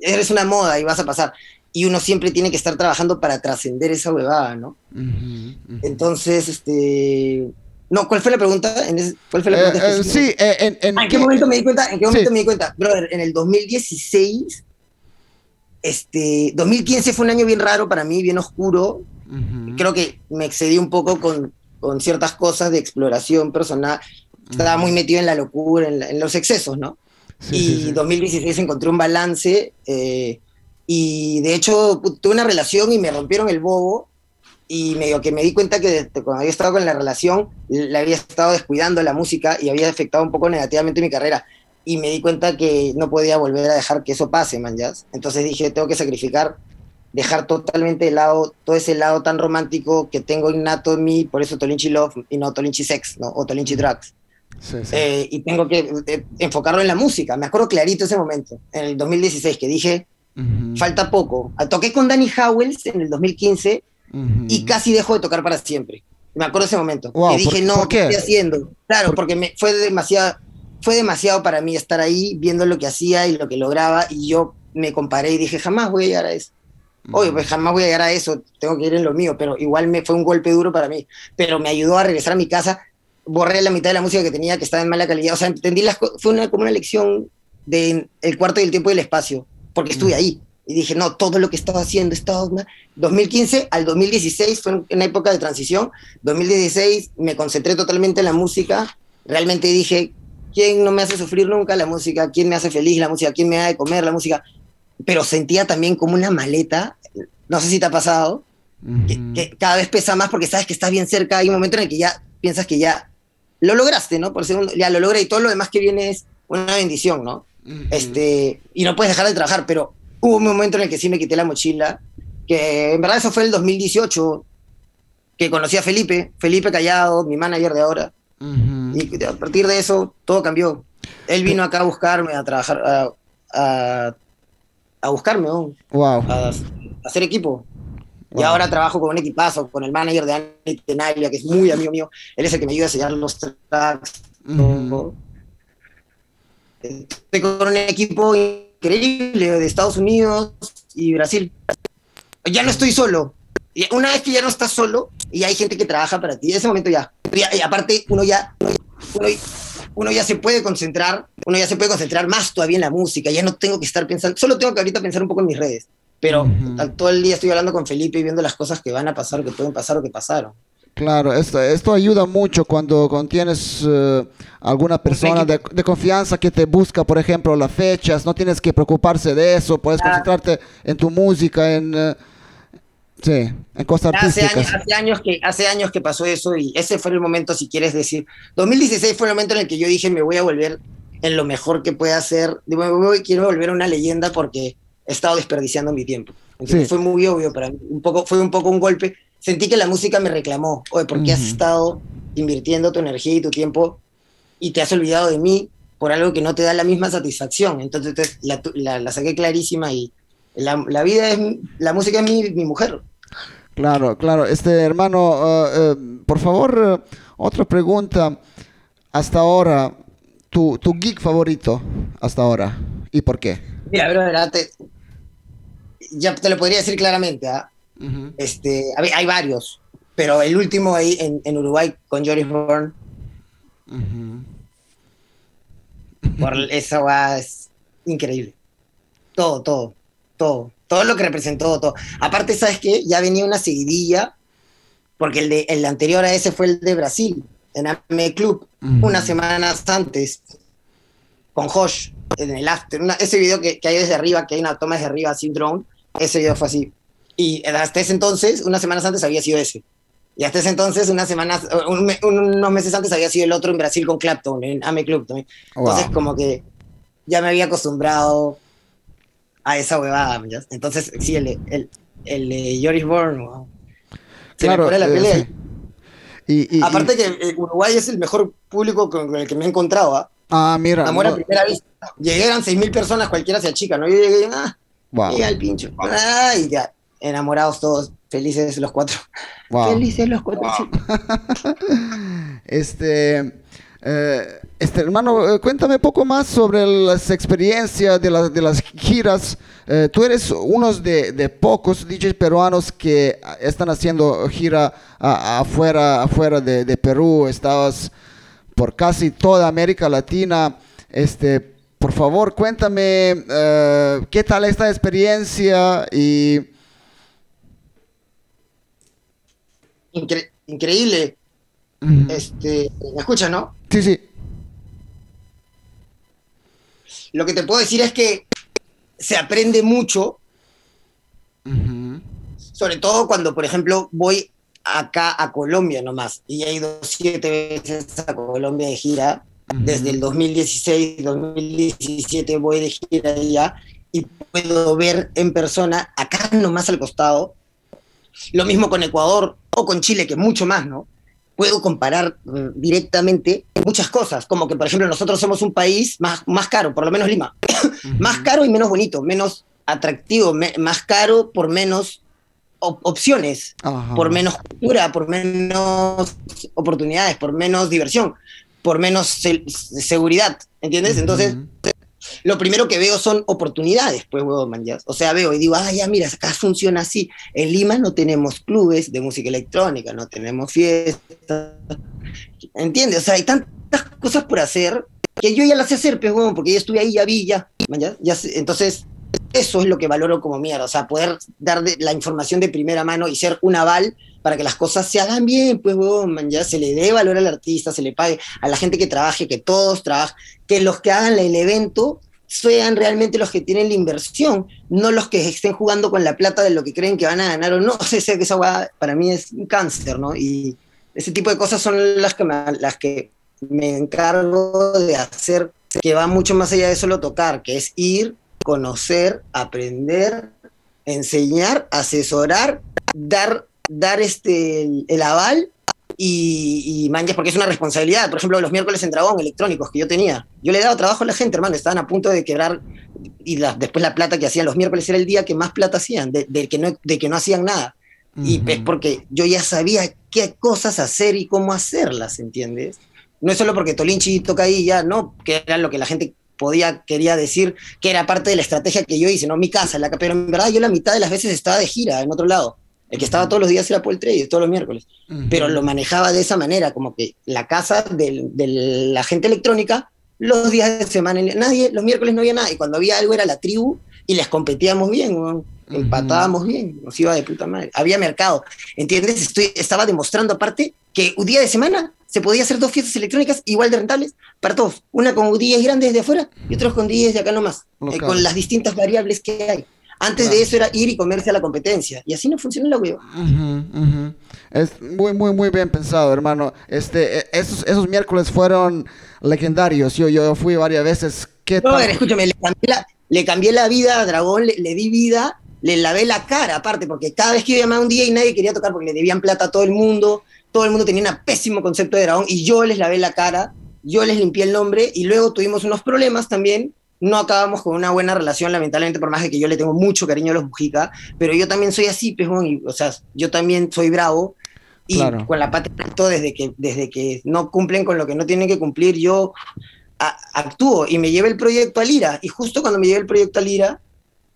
eres una moda y vas a pasar. Y uno siempre tiene que estar trabajando para trascender esa huevada, ¿no? Entonces, este, no, ¿cuál fue la pregunta? ¿Cuál fue la pregunta? Eh, eh, sí, eh, en, en, ¿En, qué momento me di cuenta? ¿En qué momento me di cuenta? Brother, en el 2016, este, 2015 fue un año bien raro para mí, bien oscuro. Creo que me excedí un poco con, con ciertas cosas de exploración personal. Estaba muy metido en la locura, en, los excesos, ¿no? Y 2016 encontré un balance. y de hecho, tuve una relación y me rompieron el bobo y medio que me di cuenta que cuando había estado con la relación, le había estado descuidando la música y había afectado un poco negativamente mi carrera. Y me di cuenta que no podía volver a dejar que eso pase, man, ¿ya? Entonces dije, tengo que sacrificar, dejar totalmente de lado todo ese lado tan romántico que tengo innato en mí, por eso Tolinchi Love y no Tolinchi Sex, ¿no? O Tolinchi Drugs. Eh, y tengo que eh, enfocarlo en la música. Me acuerdo clarito ese momento, en el 2016, que dije, falta poco. Toqué con Danny Howells en el 2015 y casi dejó de tocar para siempre. Me acuerdo ese momento. y dije, no, qué? estoy haciendo? Claro, porque me, fue, demasiado, fue demasiado para mí estar ahí viendo lo que hacía y lo que lograba y yo me comparé y dije, jamás voy a llegar a eso. Oye, pues jamás voy a llegar a eso, tengo que ir en lo mío, pero igual me fue un golpe duro para mí. Pero me ayudó a regresar a mi casa, borré la mitad de la música que tenía que estaba en mala calidad. O sea, entendí las fue una, como una lección de el cuarto y el tiempo y el espacio, porque estuve ahí. Y dije, no, todo lo que estaba haciendo estaba... 2015 al 2016 fue una época de transición. 2016 me concentré totalmente en la música. Realmente dije, ¿quién no me hace sufrir nunca la música? ¿Quién me hace feliz la música? ¿Quién me da de comer la música? Pero sentía también como una maleta, no sé si te ha pasado, que, cada vez pesa más porque sabes que estás bien cerca. Hay un momento en el que ya piensas que ya lo lograste, ¿no? Por segundo, ya lo logré y todo lo demás que viene es una bendición, ¿no? este, y no puedes dejar de trabajar, pero hubo un momento en el que sí me quité la mochila, que en verdad eso fue el 2018, que conocí a Felipe, Felipe Callado, mi manager de ahora. Y a partir de eso todo cambió. Él vino acá a buscarme, a trabajar, a, a, buscarme, wow. a, hacer equipo. Y ahora trabajo con un equipazo, con el manager de Annie Tenaglia, que es muy amigo mío. Él es el que me ayuda a sellar los tracks. Estoy con un equipo increíble de Estados Unidos y Brasil. Ya no estoy solo. Una vez que ya no estás solo y hay gente que trabaja para ti, en ese momento ya. Y aparte, uno ya, uno, ya se puede concentrar, uno ya se puede concentrar más todavía en la música. Ya no tengo que estar pensando, solo tengo que ahorita pensar un poco en mis redes. Pero todo el día estoy hablando con Felipe y viendo las cosas que van a pasar, que pueden pasar o que pasaron. Claro, esto, esto ayuda mucho cuando, tienes eh, alguna persona de, confianza que te busca, por ejemplo, las fechas, no tienes que preocuparse de eso, puedes concentrarte en tu música, en, eh, sí, en cosas artísticas. Hace años, que, hace años que pasó eso y ese fue el momento, si quieres decir, 2016 fue el momento en el que yo dije, me voy a volver en lo mejor que pueda hacer, quiero volver a una leyenda porque he estado desperdiciando mi tiempo. Fue muy obvio para mí, un poco, fue un poco un golpe sentí que la música me reclamó, oye, ¿por qué has estado invirtiendo tu energía y tu tiempo y te has olvidado de mí por algo que no te da la misma satisfacción? Entonces la, saqué clarísima y la, vida es, la música es mi, mi mujer. Claro, claro. Este hermano, uh, uh, por favor, uh, otra pregunta. Hasta ahora, tu, tu geek favorito hasta ahora y por qué? Mira, bro, ya te lo podría decir claramente. ¿ah? este, hay, varios, pero el último ahí en, Uruguay con Joris Bourne. Por eso es increíble. Todo, todo, todo. Todo lo que representó, todo. Aparte, ¿sabes qué? Ya venía una seguidilla, porque el, de, el anterior a ese fue el de Brasil, en AME Club, unas semanas antes, con Josh, en el after. ese video que, que, hay desde arriba, que hay una toma desde arriba sin drone, ese video fue así. Y hasta ese entonces, unas semanas antes había sido ese. Y hasta ese entonces, unas semanas, unos meses antes había sido el otro en Brasil con Clapton, en Ame Club también. Entonces, como que ya me había acostumbrado a esa huevada. Entonces, sí, el, el, el de Joris Bourne, Se claro, me la pelea. Y, Aparte que eh, Uruguay es el mejor público con el que me he encontrado, ¿ah? Ah, mira. Amor a primera vista. Llegué, eran seis mil personas, cualquiera se chica, ¿no? Yo llegué, ah, wow. al pincho. Ah, y ya, enamorados todos, felices los cuatro. Felices los cuatro. este, eh, este, hermano, eh, cuéntame poco más sobre las experiencias de, de las giras. Eh, tú eres uno de, de, pocos DJs peruanos que están haciendo gira afuera, afuera de, de, Perú. Estabas por casi toda América Latina. Este, por favor, cuéntame qué tal esta experiencia y... increíble. Este, ¿Me escuchas, no? Sí, sí. Lo que te puedo decir es que se aprende mucho, sobre todo cuando, por ejemplo, voy acá a Colombia nomás, y he ido siete veces a Colombia de gira, desde el 2016, 2017 voy de gira allá, y puedo ver en persona, acá nomás al costado, lo mismo con Ecuador o con Chile, que mucho más, ¿no? puedo comparar mm, directamente muchas cosas, como que, por ejemplo, nosotros somos un país más, más caro, por lo menos Lima, más caro y menos bonito, menos atractivo, más caro por menos opciones, por menos cultura, por menos oportunidades, por menos diversión, por menos seguridad, ¿entiendes? Entonces, lo primero que veo son oportunidades, pues, huevón, man, O sea, veo y digo, ah, ya, mira, acá funciona así. En Lima no tenemos clubes de música electrónica, no tenemos fiestas. ¿Entiendes? O sea, hay tantas cosas por hacer que yo ya las sé hacer, pues, huevón, porque ya estuve ahí, ya vi, ya. ya, ya entonces, eso es lo que valoro como mierda. O sea, poder dar la información de primera mano y ser un aval para que las cosas se hagan bien, pues, huevón, ya se le dé valor al artista, se le pague a la gente que trabaje, que todos trabajen, que los que hagan el evento sean realmente los que tienen la inversión, no los que estén jugando con la plata de lo que creen que van a ganar o no. O sea, esa para mí es un cáncer, ¿no? Y ese tipo de cosas son las que me encargo de hacer, que va mucho más allá de solo tocar, que es ir, conocer, aprender, enseñar, asesorar, dar dar este, el, aval y, y porque es una responsabilidad. Por ejemplo, los miércoles en Dragón electrónicos que yo tenía. Yo le daba trabajo a la gente, hermano, estaban a punto de quebrar y después la plata que hacían los miércoles era el día que más plata hacían, de, que, no, de que no hacían nada. Y es porque yo ya sabía qué cosas hacer y cómo hacerlas, ¿entiendes? No es solo porque Tolinchi toca ahí ya, no, que era lo que la gente podía, quería decir que era parte de la estrategia que yo hice, no mi casa, la, pero en verdad yo la mitad de las veces estaba de gira en otro lado. El que estaba todos los días era Paul Trade, todos los miércoles. Pero lo manejaba de esa manera, como que la casa de la gente electrónica, los días de semana, nadie, los miércoles no había nada. Y cuando había algo era la tribu y les competíamos bien, empatábamos bien, nos iba de puta madre. Había mercado. ¿Entiendes? Estoy, estaba demostrando aparte que un día de semana se podía hacer dos fiestas electrónicas igual de rentables para todos. Una con DJs grandes de afuera y otros con DJs de acá nomás, eh, con las distintas variables que hay. Antes de eso era ir y comerse a la competencia. Y así no funciona la web. Es muy, muy, muy bien pensado, hermano. Este, e, esos, esos miércoles fueron legendarios. Yo, yo fui varias veces. ¿Qué no, escúchame, le cambié, la, vida a Dragón, le, di vida, le lavé la cara aparte, porque cada vez que yo llamaba un día y nadie quería tocar porque le debían plata a todo el mundo, todo el mundo tenía un pésimo concepto de Dragón y yo les lavé la cara, yo les limpié el nombre y luego tuvimos unos problemas también. No acabamos con una buena relación, lamentablemente, por más de que yo le tengo mucho cariño a los Mujica, pero yo también soy así, pejón, y, o sea, yo también soy bravo, y con la pata desde que, desde que no cumplen con lo que no tienen que cumplir, yo actúo y me llevé el proyecto a Lira, y justo cuando me llevé el proyecto a Lira,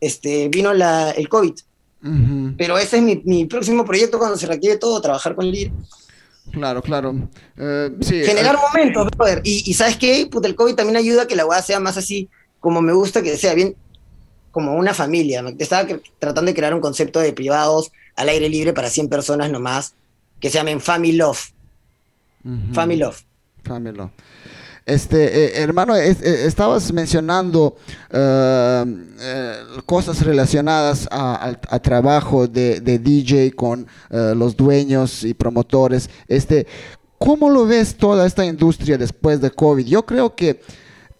este, vino la, el COVID. Pero ese es mi, mi, próximo proyecto cuando se requiere todo, trabajar con Lira. Claro, claro. Eh, Generar eh, momentos, brother. Y, y, ¿sabes qué? el COVID también ayuda a que la weá sea más así como me gusta que sea bien como una familia. Estaba tratando de crear un concepto de privados al aire libre para 100 personas nomás, que se llamen Family Love. Family Love. Family Love. Este, eh, hermano, eh, estabas mencionando eh, cosas relacionadas a, trabajo de, DJ con los dueños y promotores. Este, ¿Cómo lo ves toda esta industria después de COVID? Yo creo que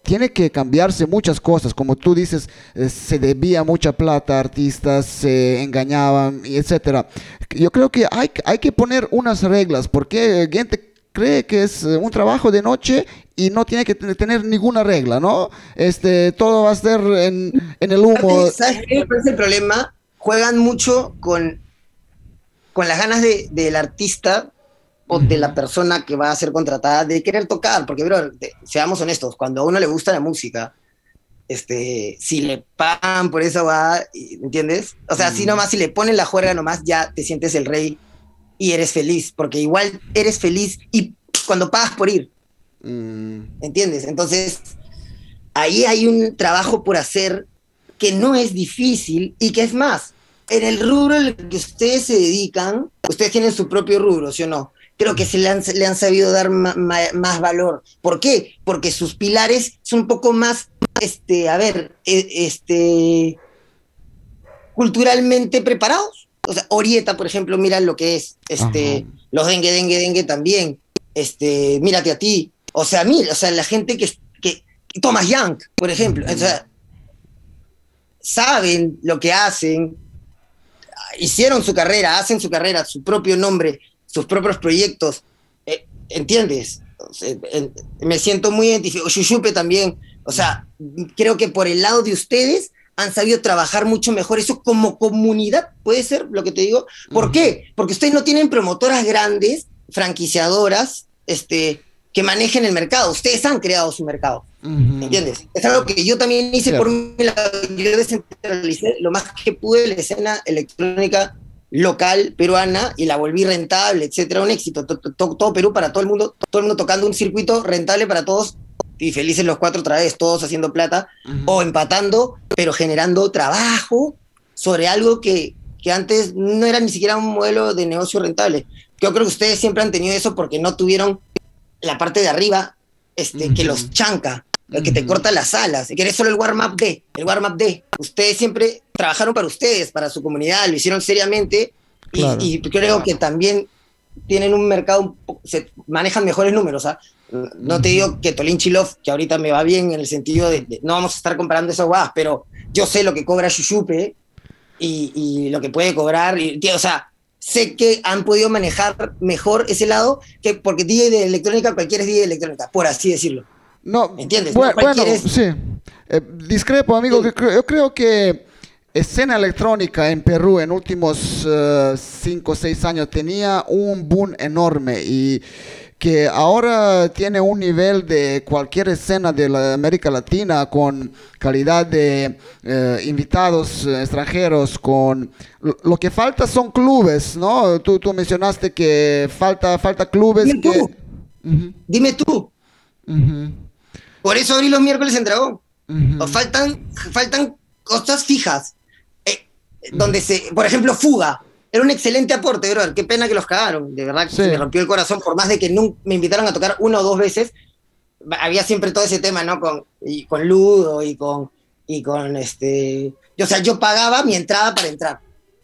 tiene que cambiarse muchas cosas. Como tú dices, se debía mucha plata a artistas, se engañaban, etcétera. Yo creo que hay que poner unas reglas, porque gente cree que es eh, un trabajo de noche y no tiene que tener ninguna regla, ¿no? Este, todo va a ser en, en el humo. ¿Sabes qué es el problema? Juegan mucho con, con las ganas de, del artista o de la persona que va a ser contratada de querer tocar, porque, bro, seamos honestos, cuando a uno le gusta la música, este, si le pagan por eso va, ¿entiendes? O sea, así nomás, si le ponen la juerga nomás, ya te sientes el rey y eres feliz, porque igual eres feliz y cuando pagas por ir, mm. ¿entiendes? Entonces, ahí hay un trabajo por hacer que no es difícil y que es más, en el rubro en el que ustedes se dedican, ustedes tienen su propio rubro, ¿sí o no? creo que se le han, le han sabido dar más valor. ¿Por qué? Porque sus pilares son un poco más, este, a ver, e, este, culturalmente preparados. O sea, Orieta, por ejemplo, mira lo que es, este, los dengue, dengue, dengue también, este, mírate a ti. O sea, mira, o sea, la gente que, que Thomas Young, por ejemplo, o sea, saben lo que hacen, hicieron su carrera, hacen su carrera, su propio nombre, sus propios proyectos. Eh, ¿Entiendes? me siento muy identificado. Shushupe también. O sea, creo que por el lado de ustedes han sabido trabajar mucho mejor eso como comunidad, puede ser lo que te digo. ¿Por qué? Porque ustedes no tienen promotoras grandes, franquiciadoras, este, que manejen el mercado. Ustedes han creado su mercado. ¿Entiendes? Es algo que yo también hice por mí. Yo descentralicé lo más que pude la escena electrónica local peruana y la volví rentable, etcétera, un éxito. Todo, Perú para todo el mundo, todo el mundo tocando un circuito rentable para todos y felices los cuatro otra vez, todos haciendo plata o empatando, pero generando trabajo sobre algo que, que antes no era ni siquiera un modelo de negocio rentable. Yo creo que ustedes siempre han tenido eso porque no tuvieron la parte de arriba este, que los chanca, el que te corta las alas, que eres solo el warm-up de, el warm-up de. Ustedes siempre trabajaron para ustedes, para su comunidad, lo hicieron seriamente y, creo que también tienen un mercado, se manejan mejores números. ¿ah? No te digo que Tolin Chilov, que ahorita me va bien en el sentido de, no vamos a estar comparando esas guadas, pero yo sé lo que cobra Shushupe y, y lo que puede cobrar. Y, o sea, sé que han podido manejar mejor ese lado que porque DJ de electrónica, cualquiera es DJ de electrónica, por así decirlo. No, ¿entiendes? Bueno, sí. Eh, discrepo, amigo. yo creo que escena electrónica en Perú en últimos 5 o 6 años tenía un boom enorme y que ahora tiene un nivel de cualquier escena de la América Latina con calidad de eh, invitados extranjeros, con lo, que falta son clubes, ¿no? Tú, tú mencionaste que falta, falta clubes Dime que... Tú. Dime tú. Por eso abrí los miércoles en Dragón. faltan, faltan cosas fijas donde se, por ejemplo, Fuga. Era un excelente aporte, bro. Qué pena que los cagaron. De verdad, que se me rompió el corazón. Por más de que nunca me invitaron a tocar una o dos veces, había siempre todo ese tema, ¿no? Con, y con Ludo y con, y con este. O sea, yo pagaba mi entrada para entrar.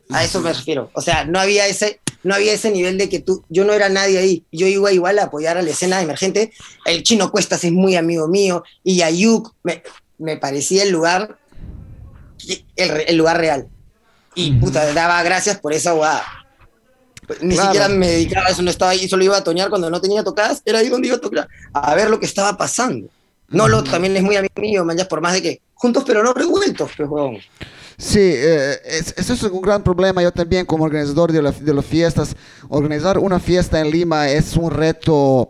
A eso me refiero. O sea, no había ese, no había ese nivel de que tú, yo no era nadie ahí. Yo iba igual a apoyar a la escena emergente. El chino Cuestas es muy amigo mío y Ayuk me, me parecía el lugar, el, el lugar real. Y puta, daba gracias por esa guada. Ni siquiera me dedicaba a eso, no estaba ahí, solo iba a toñar cuando no tenía tocadas, era ahí donde iba a tocar, a ver lo que estaba pasando. No, lo también es muy amigo mío, man, por más de que juntos pero no revueltos, pues, Sí, eh, eso es un gran problema. Yo también como organizador de, de las fiestas, organizar una fiesta en Lima es un reto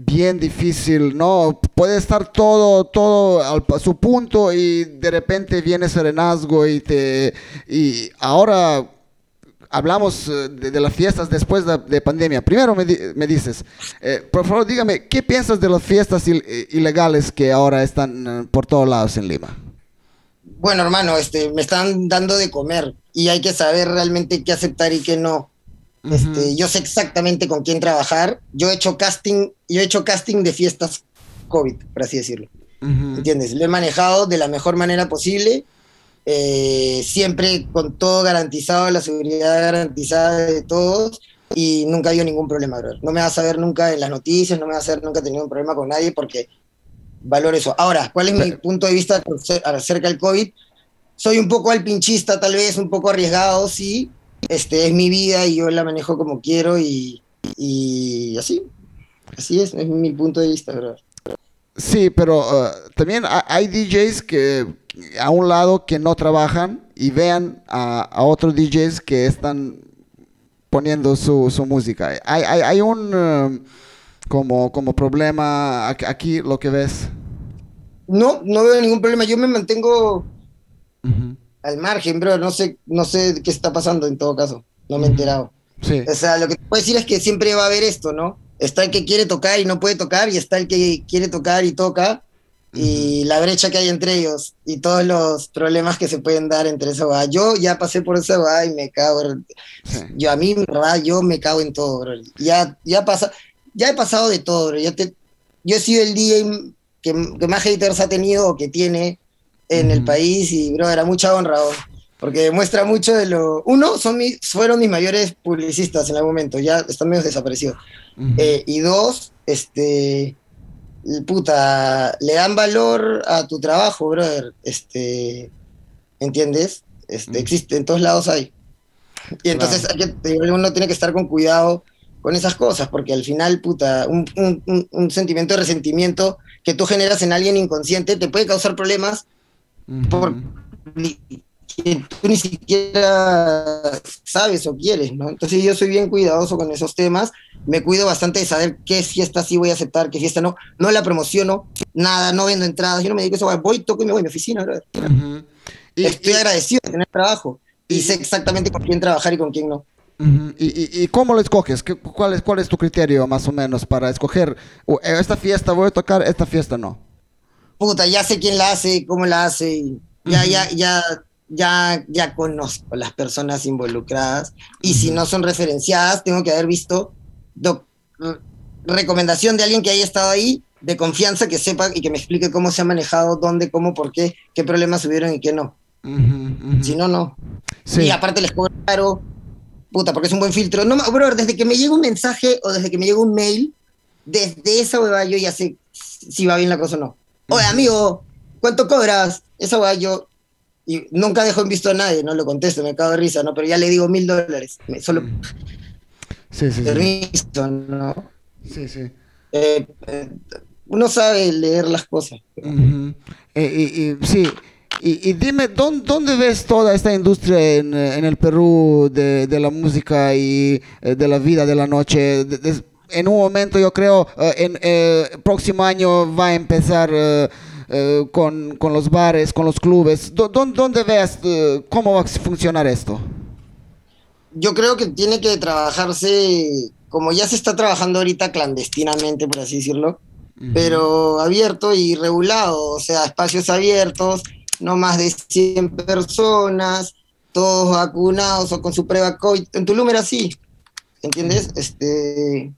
bien difícil, ¿no? Puede estar todo, todo a su punto y de repente viene Serenazgo y te... Y ahora hablamos eh, de, las fiestas después de, pandemia. Primero me, me dices, eh, por favor dígame, ¿qué piensas de las fiestas eh, ilegales que ahora están por todos lados en Lima? Bueno, hermano, este, me están dando de comer y hay que saber realmente qué aceptar y qué no. Este, yo sé exactamente con quién trabajar. Yo he hecho casting, yo he hecho casting de fiestas COVID, por así decirlo. ¿Entiendes? Lo he manejado de la mejor manera posible, eh, siempre con todo garantizado, la seguridad garantizada de todos y nunca ha habido ningún problema, No me vas a ver nunca en las noticias, no me vas a ver nunca tenido un problema con nadie porque valoro eso. Ahora, ¿cuál es mi punto de vista acerca del COVID? Soy un poco alpinchista, tal vez, un poco arriesgado, sí, este, es mi vida y yo la manejo como quiero y, así. Así es, es mi punto de vista, ¿verdad? Sí, pero uh, también hay DJs que a un lado que no trabajan y vean a, a otros DJs que están poniendo su, su música. Hay, hay, hay un uh, como, como problema aquí, lo que ves. No, no veo ningún problema. Yo me mantengo al margen, bro. No sé, no sé qué está pasando en todo caso. No me he enterado. Sí. O sea, lo que te puedo decir es que siempre va a haber esto, ¿no? Está el que quiere tocar y no puede tocar, y está el que quiere tocar y toca, y la brecha que hay entre ellos, y todos los problemas que se pueden dar entre esa va. Yo ya pasé por esa va y me cago. Yo a mí, verdad, yo me cago en todo, bro. Ya, ya pasa, ya he pasado de todo, bro. te, yo he sido el DJ que, más haters ha tenido o que tiene en el país, y, bro, era mucha honra, porque demuestra mucho de lo... Uno, son mis, fueron mis mayores publicistas en algún momento, ya están medio desaparecidos. Eh, y dos, este, puta, le dan valor a tu trabajo, brother. Este, ¿entiendes? Este, existe, en todos lados hay. Y entonces uno tiene que estar con cuidado con esas cosas, porque al final, puta, un, un, sentimiento de resentimiento que tú generas en alguien inconsciente te puede causar problemas por que tú ni siquiera sabes o quieres, ¿no? Entonces yo soy bien cuidadoso con esos temas, me cuido bastante de saber qué fiesta sí voy a aceptar, qué fiesta no, no la promociono, nada, no vendo entradas, yo no me digo eso, voy, toco y me voy a mi oficina, y, Estoy agradecido de tener trabajo y, sé exactamente con quién trabajar y con quién no. ¿Y, y, cómo lo escoges? cuál, es, ¿Cuál es tu criterio más o menos para escoger esta fiesta voy a tocar, esta fiesta no? Puta, ya sé quién la hace, cómo la hace, ya, ya, ya ya, ya conozco las personas involucradas y si no son referenciadas, tengo que haber visto recomendación de alguien que haya estado ahí, de confianza, que sepa y que me explique cómo se ha manejado, dónde, cómo, por qué, qué problemas hubieron y qué no. Si no, no. Y aparte les cobro caro, puta, porque es un buen filtro. No, bro, desde que me llega un mensaje o desde que me llega un mail, desde esa hueva yo ya sé si va bien la cosa o no. Oye, amigo, ¿cuánto cobras? Esa hueva yo y nunca dejo en visto a nadie, no lo contesto, me cago de risa, ¿no? Pero ya le digo mil dólares. Solo. Mm. Sí, sí, permiso, ¿no? Sí, sí. Eh, eh, uno sabe leer las cosas. Eh, y, sí. Y, dime, ¿dónde, ves toda esta industria en, el Perú de, la música y de la vida de la noche? En un momento, yo creo, en el próximo año va a empezar eh, con, con, los bares, con los clubes? ¿Dónde, dónde eh, cómo va a funcionar esto? Yo creo que tiene que trabajarse, como ya se está trabajando ahorita clandestinamente, por así decirlo, pero abierto y regulado, o sea, espacios abiertos, no más de 100 personas, todos vacunados o con su prueba COVID. En Tulum era así, ¿entiendes? Este,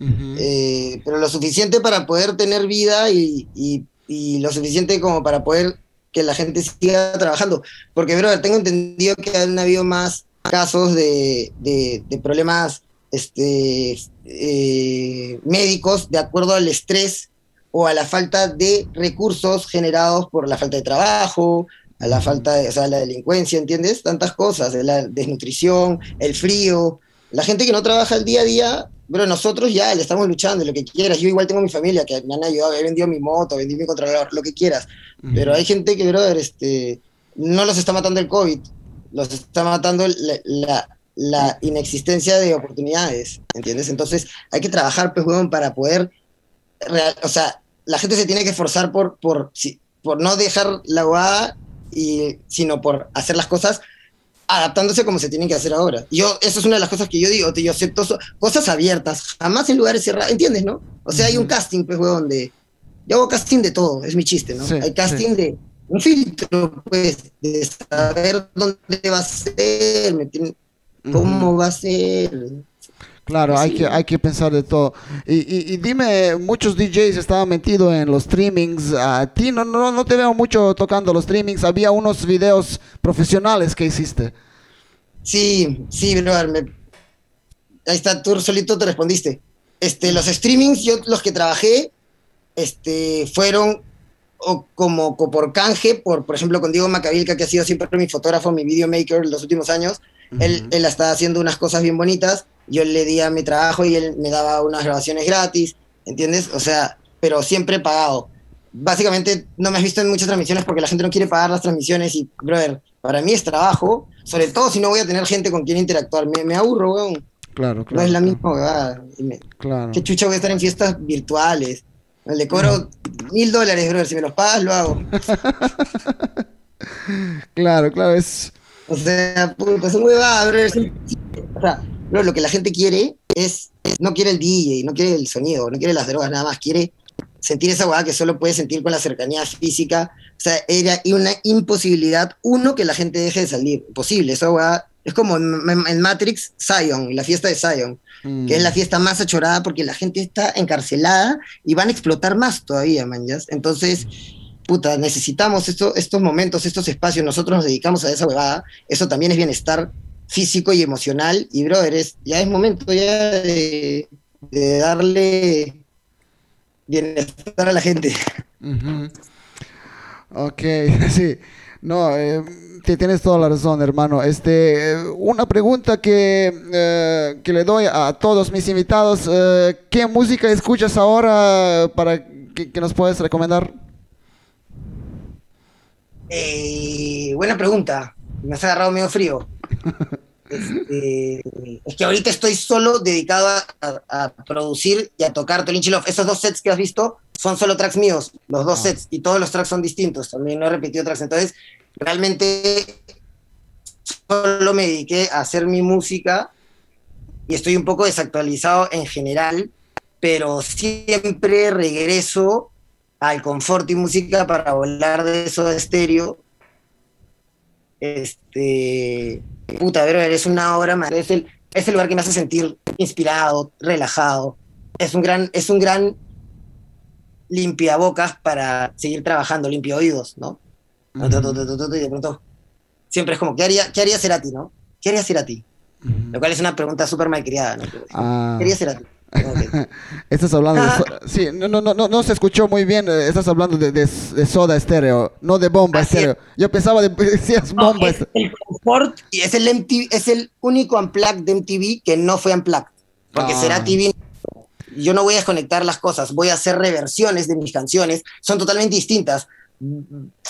eh, pero lo suficiente para poder tener vida y, y, y lo suficiente como para poder que la gente siga trabajando. Porque, bro, tengo entendido que han habido más casos de, problemas este, eh, médicos de acuerdo al estrés o a la falta de recursos generados por la falta de trabajo, a la falta de, o sea, la delincuencia, ¿entiendes? Tantas cosas, la desnutrición, el frío. La gente que no trabaja el día a día pero nosotros ya le estamos luchando, lo que quieras. Yo igual tengo mi familia que me han ayudado, he vendido mi moto, vendí mi controlador, lo que quieras. Pero hay gente que, brother, este, no los está matando el COVID, los está matando la, la, inexistencia de oportunidades, ¿entiendes? Entonces hay que trabajar, pues, para poder, o sea, la gente se tiene que esforzar por, por, por no dejar la guada, y, sino por hacer las cosas adaptándose como se tienen que hacer ahora. Yo, eso es una de las cosas que yo digo, yo acepto cosas abiertas, jamás en lugares cerrados, ¿entiendes, no? O sea, hay un casting, pues, weón, donde yo hago casting de todo, es mi chiste, ¿no? hay casting de un filtro, pues, de saber dónde va a ser, cómo va a ser. Claro, hay que, hay que pensar de todo. Y, y, dime, muchos DJs estaban metidos en los streamings. A ti no, no, no te veo mucho tocando los streamings. Había unos videos profesionales que hiciste. Sí, sí, brother. Ahí está, tú solito te respondiste. Este, los streamings, yo los que trabajé, este, fueron o como por canje, por, por ejemplo, con Diego Macavilca, que ha sido siempre mi fotógrafo, mi videomaker en los últimos años. él, él está haciendo unas cosas bien bonitas yo le di a mi trabajo y él me daba unas grabaciones gratis, ¿entiendes? O sea, pero siempre pagado. Básicamente no me has visto en muchas transmisiones porque la gente no quiere pagar las transmisiones y, brother, para mí es trabajo, sobre todo si no voy a tener gente con quien interactuar. Me, me aburro, weón. Claro, claro. No es la misma weón. Claro. Qué chucha voy a estar en fiestas virtuales. Le cobro mil dólares, brother. Si me los pagas, lo hago. claro, claro, es... O sea, puta, es un huevada, brother. O sea, lo que la gente quiere es, no quiere el DJ, no quiere el sonido, no quiere las drogas, nada más, quiere sentir esa hueá que solo puede sentir con la cercanía física. O sea, era una imposibilidad, uno, que la gente deje de salir. Posible, esa hueá es como en, Matrix, Zion, la fiesta de Zion, que es la mm. fiesta más achorada porque la gente está encarcelada y van a explotar más todavía, man, Entonces, puta, necesitamos esto, estos momentos, estos espacios, nosotros nos dedicamos a esa huevada, eso también es bienestar físico y emocional, y brother, ya es momento ya de, darle bienestar a la gente. Ok, sí. No, eh, tienes toda la razón, hermano. Este, una pregunta que, eh, que le doy a todos mis invitados. Eh, ¿Qué música escuchas ahora para que, nos puedes recomendar? buena pregunta. Me has agarrado medio frío. Este, es que ahorita estoy solo dedicado a, producir y a tocar Tolinchi Love. Esos dos sets que has visto son solo tracks míos, los dos ah. sets, y todos los tracks son distintos. También no he repetido tracks. Entonces, realmente solo me dediqué a hacer mi música y estoy un poco desactualizado en general, pero siempre regreso al confort y música para volar de eso de estéreo. Este puta, pero es una obra es el, es el lugar que me hace sentir inspirado, relajado. Es un gran, es un gran limpiabocas para seguir trabajando, limpia oídos, ¿no? Y de pronto, siempre es como, ¿qué haría, qué haría Cerati, no? ¿Qué haría Cerati? Lo cual es una pregunta súper malcriada, ¿no? Ah. ¿Qué haría Cerati? estás hablando de sí, no, no, no, no se escuchó muy bien. Eh, estás hablando de, de, soda estéreo, no de bomba estéreo. Yo pensaba de decías bomba. es el confort y es el es el único unplugged de MTV que no fue unplugged. Porque será ah. TV. Yo no voy a desconectar las cosas, voy a hacer reversiones de mis canciones. Son totalmente distintas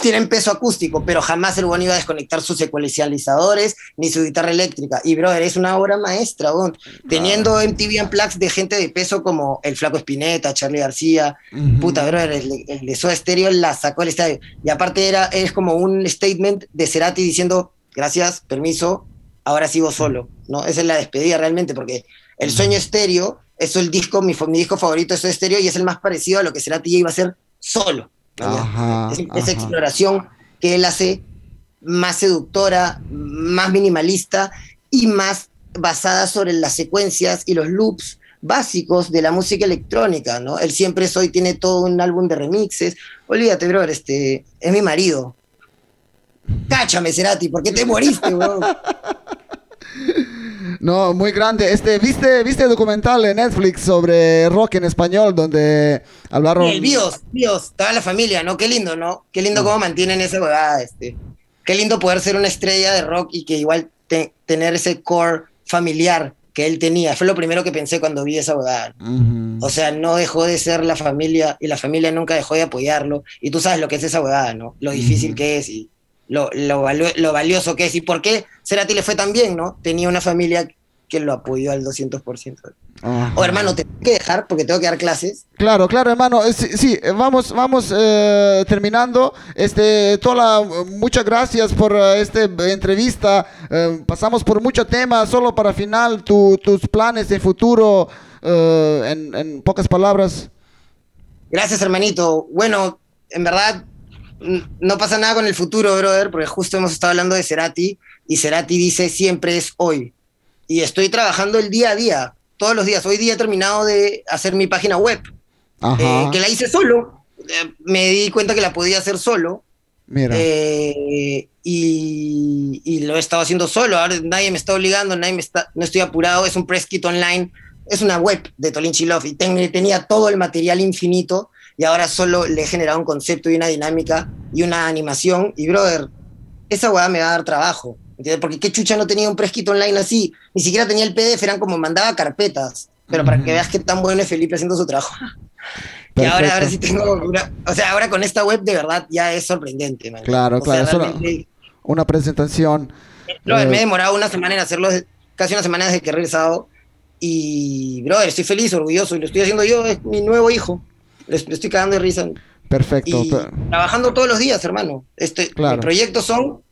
tienen peso acústico, pero jamás el bueno iba a desconectar sus ecualizadores ni su guitarra eléctrica. Y brother, es una obra maestra, bon. teniendo MTV Unplugged de gente de peso como el Flaco Espineta, Charlie García, puta, brother, el, el, de Soda Stereo la sacó al estadio. Y aparte era, es como un statement de Cerati diciendo, gracias, permiso, ahora sigo solo, ¿no? Esa es la despedida realmente, porque el sueño estéreo es el disco, mi, mi disco favorito es estéreo y es el más parecido a lo que Cerati iba a hacer solo esa exploración que él hace más seductora, más minimalista y más basada sobre las secuencias y los loops básicos de la música electrónica, ¿no? Él siempre soy tiene todo un álbum de remixes. Olvídate, bro, este es mi marido. Cáchame, Cerati, ¿por qué te moriste, bro? No, muy grande. Este, ¿viste, ¿Viste el documental en Netflix sobre rock en español donde hablaron? el Bios, Bios, toda la familia, ¿no? Qué lindo, ¿no? Qué lindo mm. cómo mantienen esa huevada, este. Qué lindo poder ser una estrella de rock y que igual tener ese core familiar que él tenía. Fue lo primero que pensé cuando vi esa huevada. O sea, no dejó de ser la familia y la familia nunca dejó de apoyarlo. Y tú sabes lo que es esa huevada, ¿no? Lo difícil que es y lo, lo, valioso que es y por qué Cerati le fue tan bien, ¿no? Tenía una familia que lo apoyó al 200%. O hermano, te tengo que dejar porque tengo que dar clases. Claro, claro, hermano. Eh, sí, eh, vamos, vamos eh, terminando. Este, muchas gracias por esta entrevista. pasamos por muchos temas. Solo para final, tus planes de futuro, en, en pocas palabras. Gracias, hermanito. Bueno, en verdad, no pasa nada con el futuro, brother, porque justo hemos estado hablando de Cerati y Cerati dice siempre es hoy. Y estoy trabajando el día a día, todos los días. Hoy día he terminado de hacer mi página web, eh, que la hice solo. Eh, me di cuenta que la podía hacer solo. Mira. Eh, y, lo he estado haciendo solo. Ahora nadie me está obligando, nadie me está, no estoy apurado. Es un press kit online. Es una web de Tolinchi Love y tenía todo el material infinito y ahora solo le he generado un concepto y una dinámica y una animación. Y brother, esa weá me va a dar trabajo. ¿entiendes? Porque qué chucha no tenía un presquito online así, ni siquiera tenía el PDF, eran como mandaba carpetas, pero para que veas qué tan bueno es Felipe haciendo su trabajo. Y ahora, ahora sí tengo una, o sea, ahora con esta web de verdad ya es sorprendente, man. Claro, claro, una presentación. me he eh, demorado una semana en hacerlo, casi una semana desde que he regresado, y, brother, estoy feliz, orgulloso, y lo estoy haciendo yo, es mi nuevo hijo. Le, estoy cagando de risa. Perfecto. trabajando todos los días, hermano. Este, Mis proyectos son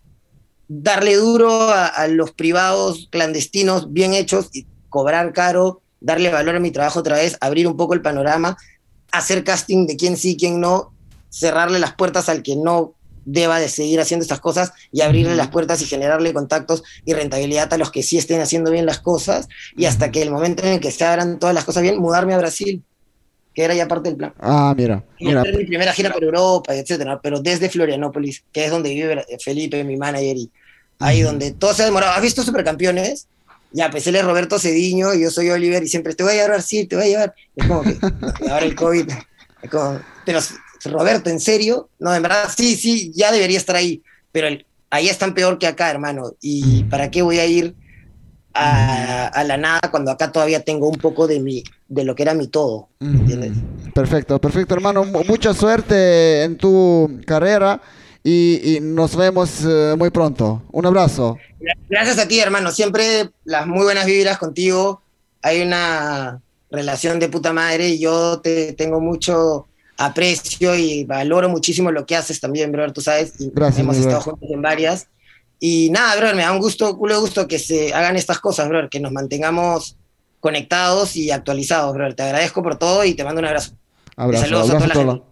darle duro a, los privados clandestinos bien hechos y cobrar caro, darle valor a mi trabajo otra vez, abrir un poco el panorama, hacer casting de quién sí, quién no, cerrarle las puertas al que no deba de seguir haciendo estas cosas y abrirle las puertas y generarle contactos y rentabilidad a los que sí estén haciendo bien las cosas y hasta que el momento en el que se abran todas las cosas bien, mudarme a Brasil, que era ya parte del plan. Ah, mira. mira. mi primera gira por Europa, etcétera, pero desde Florianópolis, que es donde vive Felipe, mi manager, y ahí donde todo se ha demorado. ¿Has visto Supercampeones? Ya, pues él es Roberto Cediño y yo soy Oliver y siempre te voy a llevar Brasil, te voy a llevar. Es como que ahora el COVID. Es como, pero Roberto, ¿en serio? No, en verdad, sí, sí, ya debería estar ahí, pero ahí están peor que acá, hermano. ¿Y para qué voy a ir a, la nada cuando acá todavía tengo un poco de mi, de lo que era mi todo? ¿Entiendes? Perfecto, perfecto, hermano. Mucha suerte en tu carrera. Y, nos vemos eh, muy pronto. Un abrazo. Gracias a ti, hermano. Siempre las muy buenas vibras contigo. Hay una relación de puta madre y yo te tengo mucho aprecio y valoro muchísimo lo que haces también, brother, tú sabes. Gracias, hemos estado juntos en varias. Y nada, brother, me da un gusto, culo gusto que se hagan estas cosas, brother, que nos mantengamos conectados y actualizados, brother. Te agradezco por todo y te mando un abrazo. Abrazo, Saludos a toda la gente.